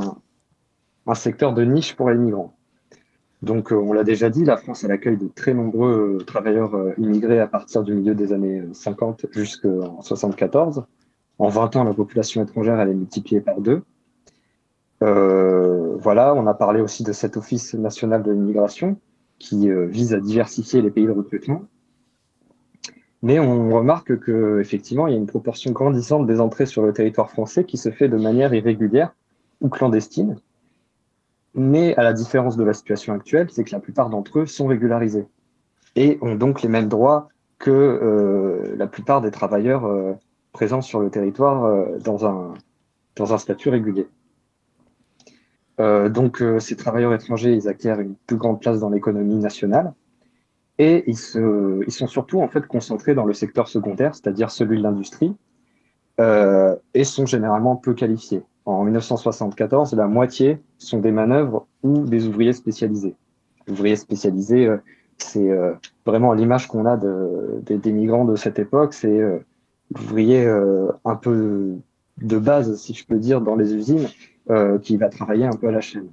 un secteur de niche pour les migrants. Donc on l'a déjà dit, la France elle accueille de très nombreux travailleurs immigrés à partir du milieu des années euh, 50 jusqu'en 74. En 20 ans, la population étrangère elle est multipliée par deux. Voilà, on a parlé aussi de cet Office national de l'immigration qui vise à diversifier les pays de recrutement. Mais on remarque que effectivement, il y a une proportion grandissante des entrées sur le territoire français qui se fait de manière irrégulière ou clandestine. Mais à la différence de la situation actuelle, c'est que la plupart d'entre eux sont régularisés et ont donc les mêmes droits que euh, la plupart des travailleurs euh, présents sur le territoire euh, dans, un, dans un statut régulier. Donc ces travailleurs étrangers, ils acquièrent une plus grande place dans l'économie nationale Et ils, se, ils sont surtout en fait concentrés dans le secteur secondaire, c'est-à-dire celui de l'industrie, euh, et sont généralement peu qualifiés. En 1974, la moitié sont des manœuvres ou des ouvriers spécialisés. Ouvriers spécialisés, euh, c'est euh, vraiment l'image qu'on a de, des- migrants de cette époque, c'est euh, l'ouvrier euh, un peu de base, si je peux dire, dans les usines, euh, qui va travailler un peu à la chaîne.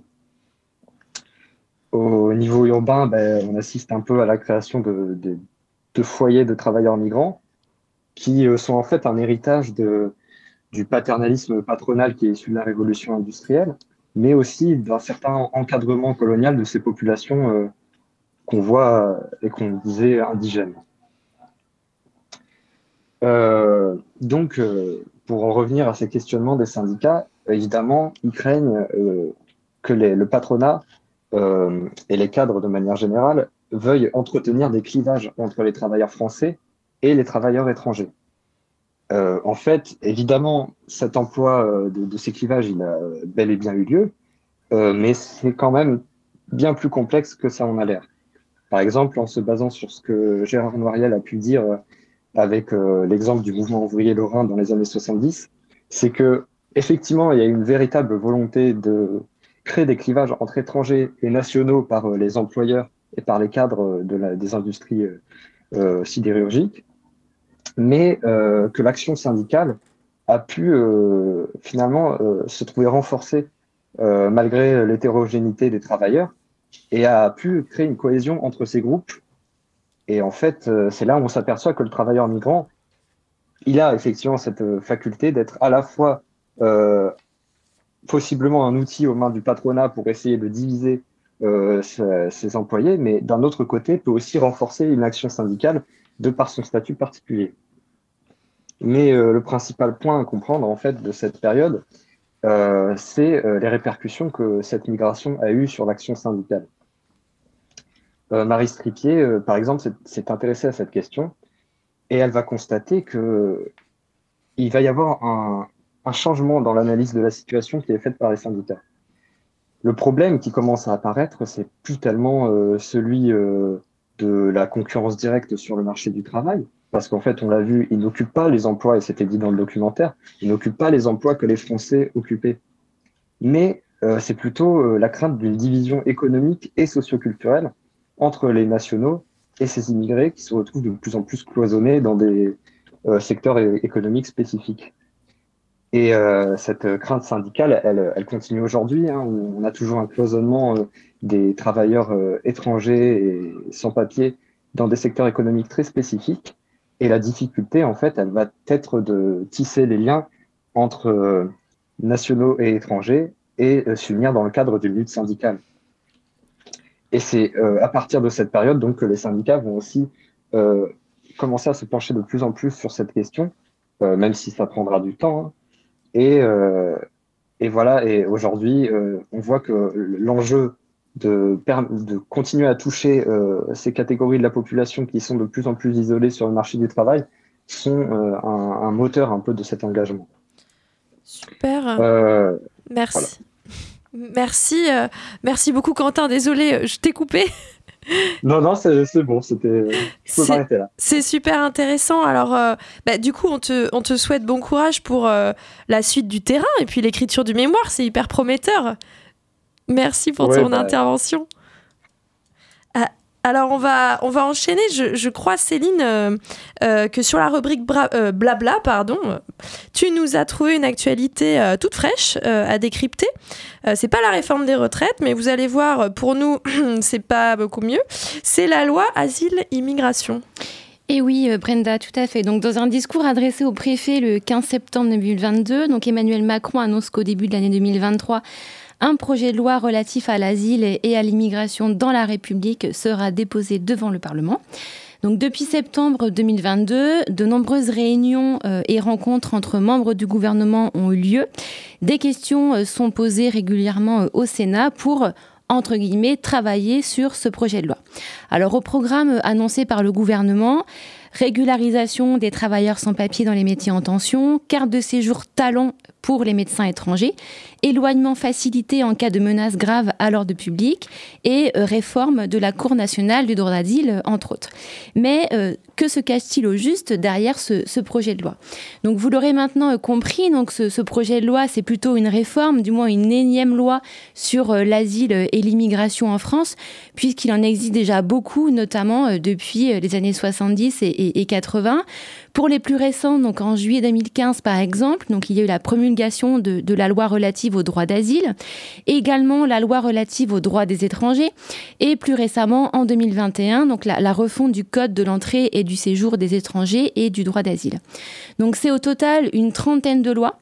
Au niveau urbain, ben, on assiste un peu à la création de, foyers de travailleurs migrants qui euh, sont en fait un héritage du paternalisme patronal qui est issu de la révolution industrielle, mais aussi d'un certain encadrement colonial de ces populations euh, qu'on voit et qu'on disait indigènes. Euh, donc, pour en revenir à ces questionnements des syndicats, évidemment, ils craignent que le patronat euh, et les cadres de manière générale veuillent entretenir des clivages entre les travailleurs français et les travailleurs étrangers. Euh, en fait, évidemment, cet emploi euh, de, ces clivages, il a bel et bien eu lieu, mais c'est quand même bien plus complexe que ça en a l'air. Par exemple, en se basant sur ce que Gérard Noiriel a pu dire avec l'exemple du mouvement ouvrier lorrain dans les années 70, c'est que effectivement, il y a une véritable volonté de créer des clivages entre étrangers et nationaux par euh, les employeurs et par les cadres euh, de la, des industries euh, sidérurgiques, mais que l'action syndicale a pu finalement se trouver renforcée malgré l'hétérogénéité des travailleurs et a pu créer une cohésion entre ces groupes. Et en fait, c'est là où on s'aperçoit que le travailleur migrant, il a effectivement cette faculté d'être à la fois possiblement un outil aux mains du patronat pour essayer de diviser euh, ses, ses employés, mais d'un autre côté peut aussi renforcer une action syndicale de par son statut particulier. Mais euh, le principal point à comprendre en fait de cette période, euh, c'est euh, les répercussions que cette migration a eues sur l'action syndicale. Euh, Marie Stripier, euh, par exemple, s'est intéressée à cette question et elle va constater que il va y avoir un, un changement dans l'analyse de la situation qui est faite par les syndicats. Le problème qui commence à apparaître, c'est plus tellement euh, celui euh, de la concurrence directe sur le marché du travail, parce qu'en fait, on l'a vu, ils n'occupent pas les emplois, et c'était dit dans le documentaire, ils n'occupent pas les emplois que les Français occupaient. Mais euh, c'est plutôt la crainte d'une division économique et socioculturelle entre les nationaux et ces immigrés qui se retrouvent de plus en plus cloisonnés dans des secteurs économiques spécifiques. Et euh, cette crainte syndicale, elle, elle continue aujourd'hui. Hein, on a toujours un cloisonnement euh, des travailleurs euh, étrangers et sans papier dans des secteurs économiques très spécifiques. Et la difficulté, en fait, elle va être de tisser les liens entre euh, nationaux et étrangers et s'unir dans le cadre d'une lutte syndicale. Et c'est à partir de cette période donc que les syndicats vont aussi commencer à se pencher de plus en plus sur cette question, même si ça prendra du temps. hein. Et, euh, et voilà, et aujourd'hui, euh, on voit que l'enjeu de, de continuer à toucher euh, ces catégories de la population qui sont de plus en plus isolées sur le marché du travail sont un, un moteur un peu de cet engagement. Super. Merci. Merci, euh, merci beaucoup Quentin. Désolé, je t'ai coupé. Non, non, c'est bon, c'était. Je peux C'est- m'arrêter là. C'est super intéressant. Alors, euh, bah, du coup, on te, on te souhaite bon courage pour euh, la suite du terrain et puis l'écriture du mémoire. C'est hyper prometteur. Merci pour Ouais, ton bah, intervention. Alors, on va, on va enchaîner. Je, crois, Céline, euh, euh, que sur la rubrique euh, Blabla, pardon, tu nous as trouvé une actualité toute fraîche à décrypter. C'est pas la réforme des retraites, mais vous allez voir, pour nous, [CLEARS THROAT] c'est pas beaucoup mieux. C'est la loi asile-immigration. Et oui, euh, Brenda, tout à fait. Donc, dans un discours adressé au préfet le 15 septembre 2022, donc Emmanuel Macron annonce qu'au début de l'année 2023, un projet de loi relatif à l'asile et- à l'immigration dans la République sera déposé devant le Parlement. Donc depuis septembre 2022, de nombreuses réunions euh, et rencontres entre membres du gouvernement ont eu lieu. Des questions euh, sont posées régulièrement euh, au Sénat pour entre guillemets, travailler sur ce projet de loi. Alors, au programme annoncé par le gouvernement, régularisation des travailleurs sans papier dans les métiers en tension, carte de séjour talent pour les médecins étrangers, éloignement facilité en cas de menaces graves à l'ordre public et euh, réforme de la Cour nationale du droit d'asile, entre autres. Mais euh, que se cache-t-il au juste derrière ce, projet de loi? Donc vous l'aurez maintenant euh, compris, donc ce, projet de loi, c'est plutôt une réforme, du moins une énième loi sur l'asile et l'immigration en France, puisqu'il en existe déjà beaucoup, notamment depuis les années 70 et, et- et 80. Pour les plus récents, donc en juillet 2015 par exemple, donc il y a eu la promulgation de la loi relative au droit d'asile, également la loi relative aux droits des étrangers, et plus récemment en 2021, donc la, la refonte du code de l'entrée et du séjour des étrangers et du droit d'asile. Donc c'est au total une trentaine de lois.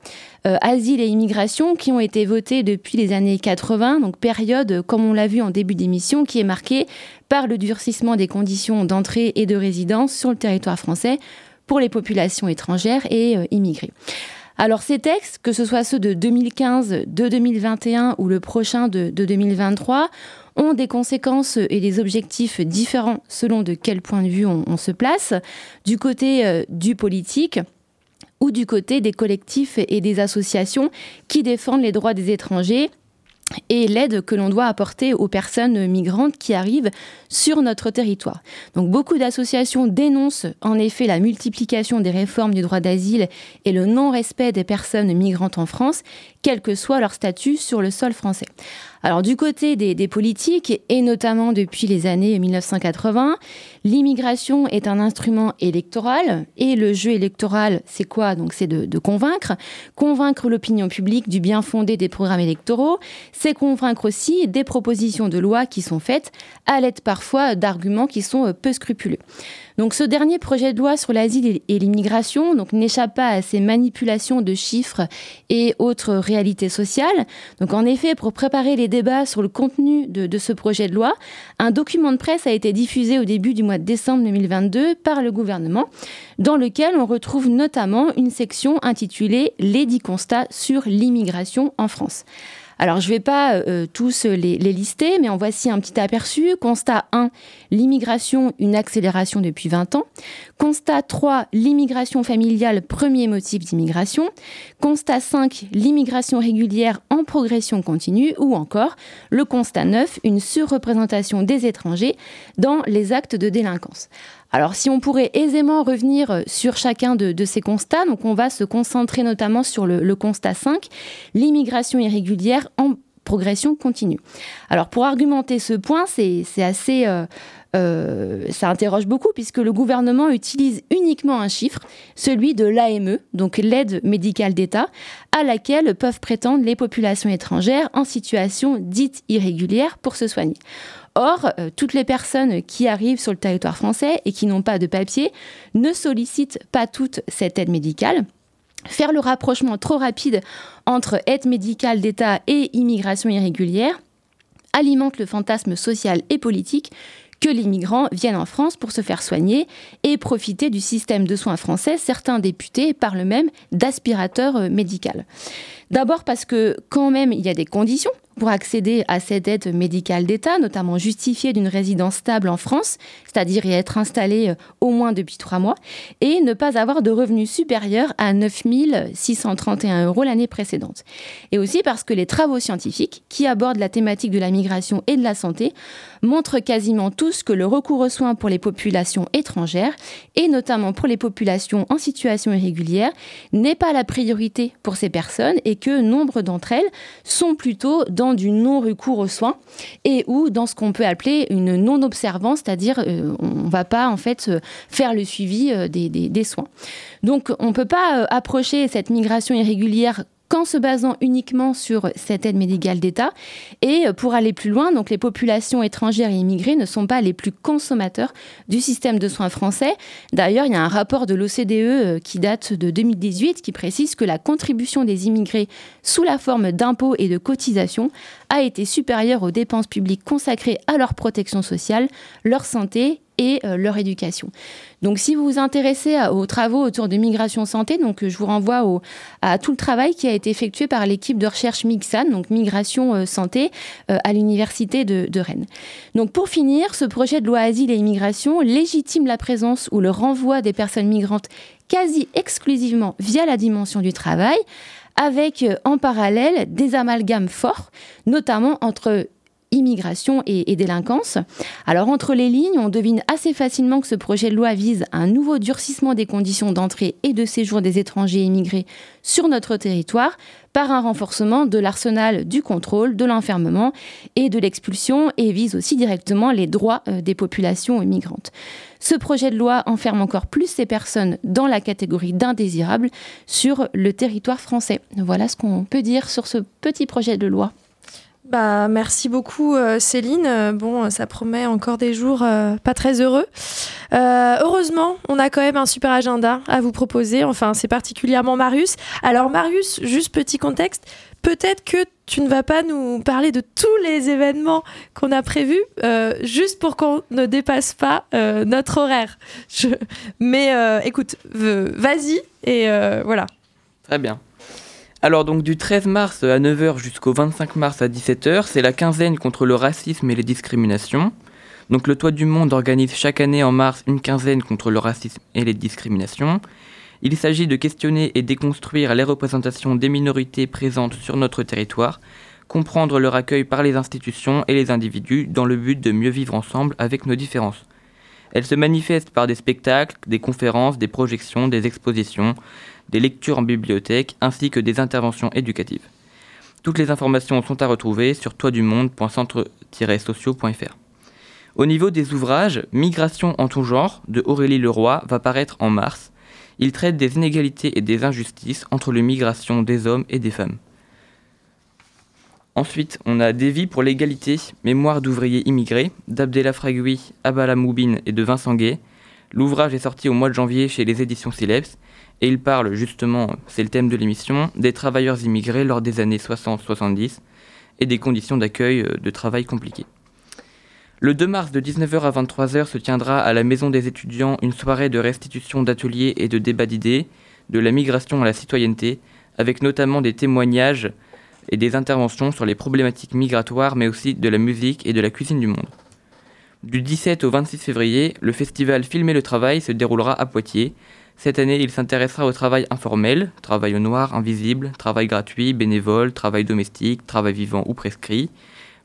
euh, asile et immigration qui ont été votées depuis les années 80, donc période, comme on l'a vu en début d'émission, qui est marquée par le durcissement des conditions d'entrée et de résidence sur le territoire français pour les populations étrangères et euh, immigrées. Alors ces textes, que ce soit ceux de 2015, de 2021 ou le prochain de, de 2023, ont des conséquences et des objectifs différents selon de quel point de vue on, on se place, du côté euh, du politique ou du côté des collectifs et des associations qui défendent les droits des étrangers et l'aide que l'on doit apporter aux personnes migrantes qui arrivent sur notre territoire. Donc beaucoup d'associations dénoncent en effet la multiplication des réformes du droit d'asile et le non-respect des personnes migrantes en France, quel que soit leur statut sur le sol français. Alors du côté des, politiques, et notamment depuis les années 1980, l'immigration est un instrument électoral, et le jeu électoral, c'est quoi? Donc c'est de, de convaincre, convaincre l'opinion publique du bien fondé des programmes électoraux, c'est convaincre aussi des propositions de loi qui sont faites, à l'aide parfois d'arguments qui sont euh, peu scrupuleux. Donc ce dernier projet de loi sur l'asile et- l'immigration donc n'échappe pas à ces manipulations de chiffres et autres réalités sociales. En effet, pour préparer les débats sur le contenu de, de ce projet de loi, un document de presse a été diffusé au début du mois de décembre 2022 par le gouvernement, dans lequel on retrouve notamment une section intitulée Les 10 constats sur l'immigration en France. Alors, je ne vais pas euh, tous les, les lister, mais en voici un petit aperçu. Constat 1, l'immigration, une accélération depuis 20 ans. Constat 3, l'immigration familiale, premier motif d'immigration. Constat 5, l'immigration régulière en progression continue. Ou encore, le constat 9, une surreprésentation des étrangers dans les actes de délinquance. Alors, si on pourrait aisément revenir euh, sur chacun de, ces constats, donc on va se concentrer notamment sur le, constat 5, l'immigration irrégulière en progression continue. Alors, pour argumenter ce point, c'est assez... euh, euh, ça interroge beaucoup puisque le gouvernement utilise uniquement un chiffre, celui de l'AME, donc l'aide médicale d'État, à laquelle peuvent prétendre les populations étrangères en situation dite irrégulière pour se soigner. Or, euh, toutes les personnes qui arrivent sur le territoire français et qui n'ont pas de papier ne sollicitent pas toutes cette aide médicale. Faire le rapprochement trop rapide entre aide médicale d'État et immigration irrégulière alimente le fantasme social et politique que les migrants viennent en France pour se faire soigner et profiter du système de soins français. Certains députés parlent même d'aspirateur euh, médical. D'abord parce que quand même il y a des conditions pour accéder à cette aide médicale d'État, notamment justifiée d'une résidence stable en France, c'est-à-dire y être installé euh, au moins depuis trois mois, et ne pas avoir de revenus supérieurs à 9 631 euros l'année précédente. Et aussi parce que les travaux scientifiques qui abordent la thématique de la migration et de la santé montrent quasiment tous que le recours aux soins pour les populations étrangères, et notamment pour les populations en situation irrégulière, n'est pas la priorité pour ces personnes et que nombre d'entre elles sont plutôt dans du non-recours aux soins et ou dans ce qu'on peut appeler une non-observance, c'est-à-dire euh, on ne va pas en fait euh, faire le suivi euh, des, des- soins. Donc on ne peut pas approcher cette migration irrégulière qu'en se basant uniquement sur cette aide médicale d'État. Et euh, pour aller plus loin, les populations étrangères et immigrées ne sont pas les plus consommateurs du système de soins français. D'ailleurs, il y a un rapport de l'OCDE euh, qui date de 2018 qui précise que la contribution des immigrés sous la forme d'impôts et de cotisations a été supérieure aux dépenses publiques consacrées à leur protection sociale, leur santé et euh, leur éducation. Donc si vous vous intéressez aux travaux autour de migration santé, donc euh, je vous renvoie à tout le travail qui a été effectué par l'équipe de recherche MIGSAN, donc migration euh, santé, à l'université de, Rennes. Donc pour finir, ce projet de loi asile et immigration légitime la présence ou le renvoi des personnes migrantes quasi exclusivement via la dimension du travail, avec en parallèle des amalgames forts, notamment entre immigration et, délinquance. Alors entre les lignes, on devine assez facilement que ce projet de loi vise un nouveau durcissement des conditions d'entrée et de séjour des étrangers immigrés sur notre territoire par un renforcement de l'arsenal du contrôle, de l'enfermement et de l'expulsion et vise aussi directement les droits euh, des populations migrantes. Ce projet de loi enferme encore plus ces personnes dans la catégorie d'indésirables sur le territoire français. Voilà ce qu'on peut dire sur ce petit projet de loi. Bah, merci beaucoup euh, Céline. Euh, bon, ça promet encore des jours euh, pas très heureux. Euh, heureusement, on a quand même un super agenda à vous proposer. Enfin, c'est particulièrement Marius. Alors Marius, juste petit contexte, peut-être que tu ne vas pas nous parler de tous les événements qu'on a prévus, euh, juste pour qu'on ne dépasse pas euh, notre horaire. Mais écoute, vas-y et voilà. Très bien. Alors donc du 13 mars à 9h jusqu'au 25 mars à 17h, c'est la quinzaine contre le racisme et les discriminations. Donc le Toit du Monde organise chaque année en mars une quinzaine contre le racisme et les discriminations. Il s'agit de questionner et déconstruire les représentations des minorités présentes sur notre territoire, comprendre leur accueil par les institutions et les individus dans le but de mieux vivre ensemble avec nos différences. Elle se manifeste par des spectacles, des conférences, des projections, des expositions, des lectures en bibliothèque ainsi que des interventions éducatives. Toutes les informations sont à retrouver sur toitdumonde.centre-sociaux.fr. Au niveau des ouvrages, Migration en tout genre de Aurélie Leroy va paraître en mars. Il traite des inégalités et des injustices entre les migrations des hommes et des femmes. Ensuite, on a Des vies pour l'égalité, mémoire d'ouvriers immigrés, d'Abdella Fragui, Abala Moubine et de Vincent Gay. L'ouvrage est sorti au mois de janvier chez les éditions Sileps et il parle justement, c'est le thème de l'émission, des travailleurs immigrés lors des années 60-70 et des conditions d'accueil euh, de travail compliquées. Le 2 mars de 19h à 23h se tiendra à la Maison des étudiants une soirée de restitution d'ateliers et de débats d'idées, de la migration à la citoyenneté, avec notamment des témoignages et des interventions sur les problématiques migratoires, mais aussi de la musique et de la cuisine du monde. Du 17 au 26 février, le festival Filmer le travail se déroulera à Poitiers, cette année, il s'intéressera au travail informel, travail au noir, invisible, travail gratuit, bénévole, travail domestique, travail vivant ou prescrit.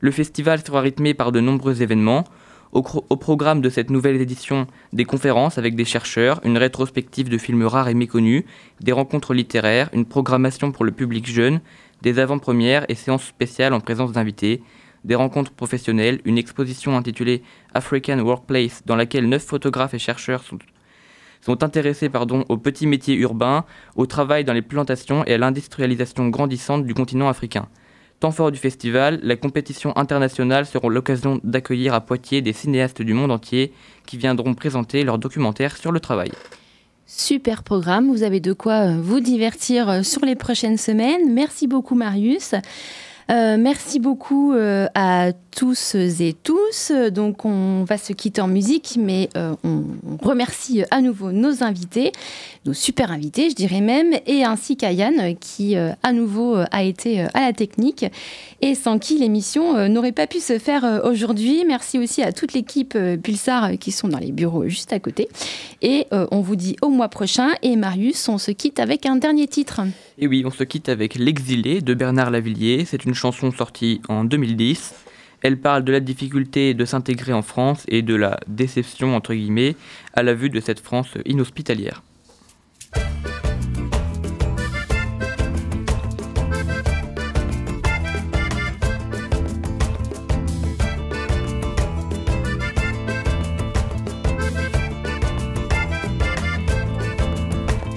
Le festival sera rythmé par de nombreux événements. Au, au, programme de cette nouvelle édition, des conférences avec des chercheurs, une rétrospective de films rares et méconnus, des rencontres littéraires, une programmation pour le public jeune, des avant-premières et séances spéciales en présence d'invités, des rencontres professionnelles, une exposition intitulée African Workplace dans laquelle neuf photographes et chercheurs sont sont intéressés pardon, aux petits métiers urbains, au travail dans les plantations et à l'industrialisation grandissante du continent africain. Temps fort du festival, la compétition internationale seront l'occasion d'accueillir à Poitiers des cinéastes du monde entier qui viendront présenter leurs documentaires sur le travail. Super programme, vous avez de quoi euh, vous divertir euh, sur les prochaines semaines. Merci beaucoup Marius. Euh, merci beaucoup euh, à tous et tous. Donc, on va se quitter en musique, mais euh, on, on, remercie à nouveau nos invités, nos super invités, je dirais même, et ainsi qu'à Yann, qui euh, à nouveau a été à la technique et sans qui l'émission n'aurait pas pu se faire aujourd'hui. Merci aussi à toute l'équipe Pulsar qui sont dans les bureaux juste à côté. Et on vous dit au mois prochain. Et Marius, on se quitte avec un dernier titre. Et oui, on se quitte avec L'exilé de Bernard Lavillier. C'est une chanson sortie en 2010. Elle parle de la difficulté de s'intégrer en France et de la déception, entre guillemets, à la vue de cette France inhospitalière.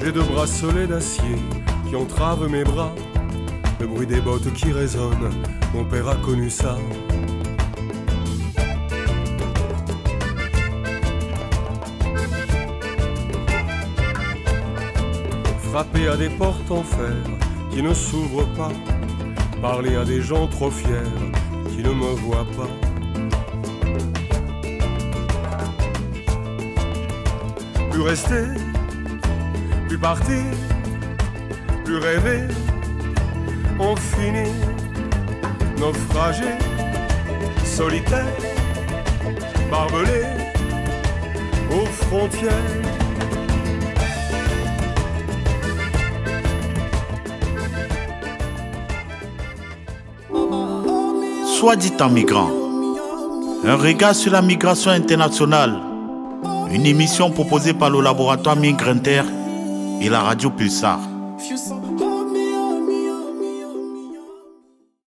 J'ai deux bracelets d'acier qui entravent mes bras, le bruit des bottes qui résonnent, mon père a connu ça. Frapper à des portes en fer qui ne s'ouvrent pas, parler à des gens trop fiers qui ne me voient pas. Plus rester, plus partir, plus rêver, on finit naufragé, solitaire, barbelé aux frontières. Soit dit en migrant. Un regard sur la migration internationale. Une émission proposée par le laboratoire Migrinter et la radio Pulsar.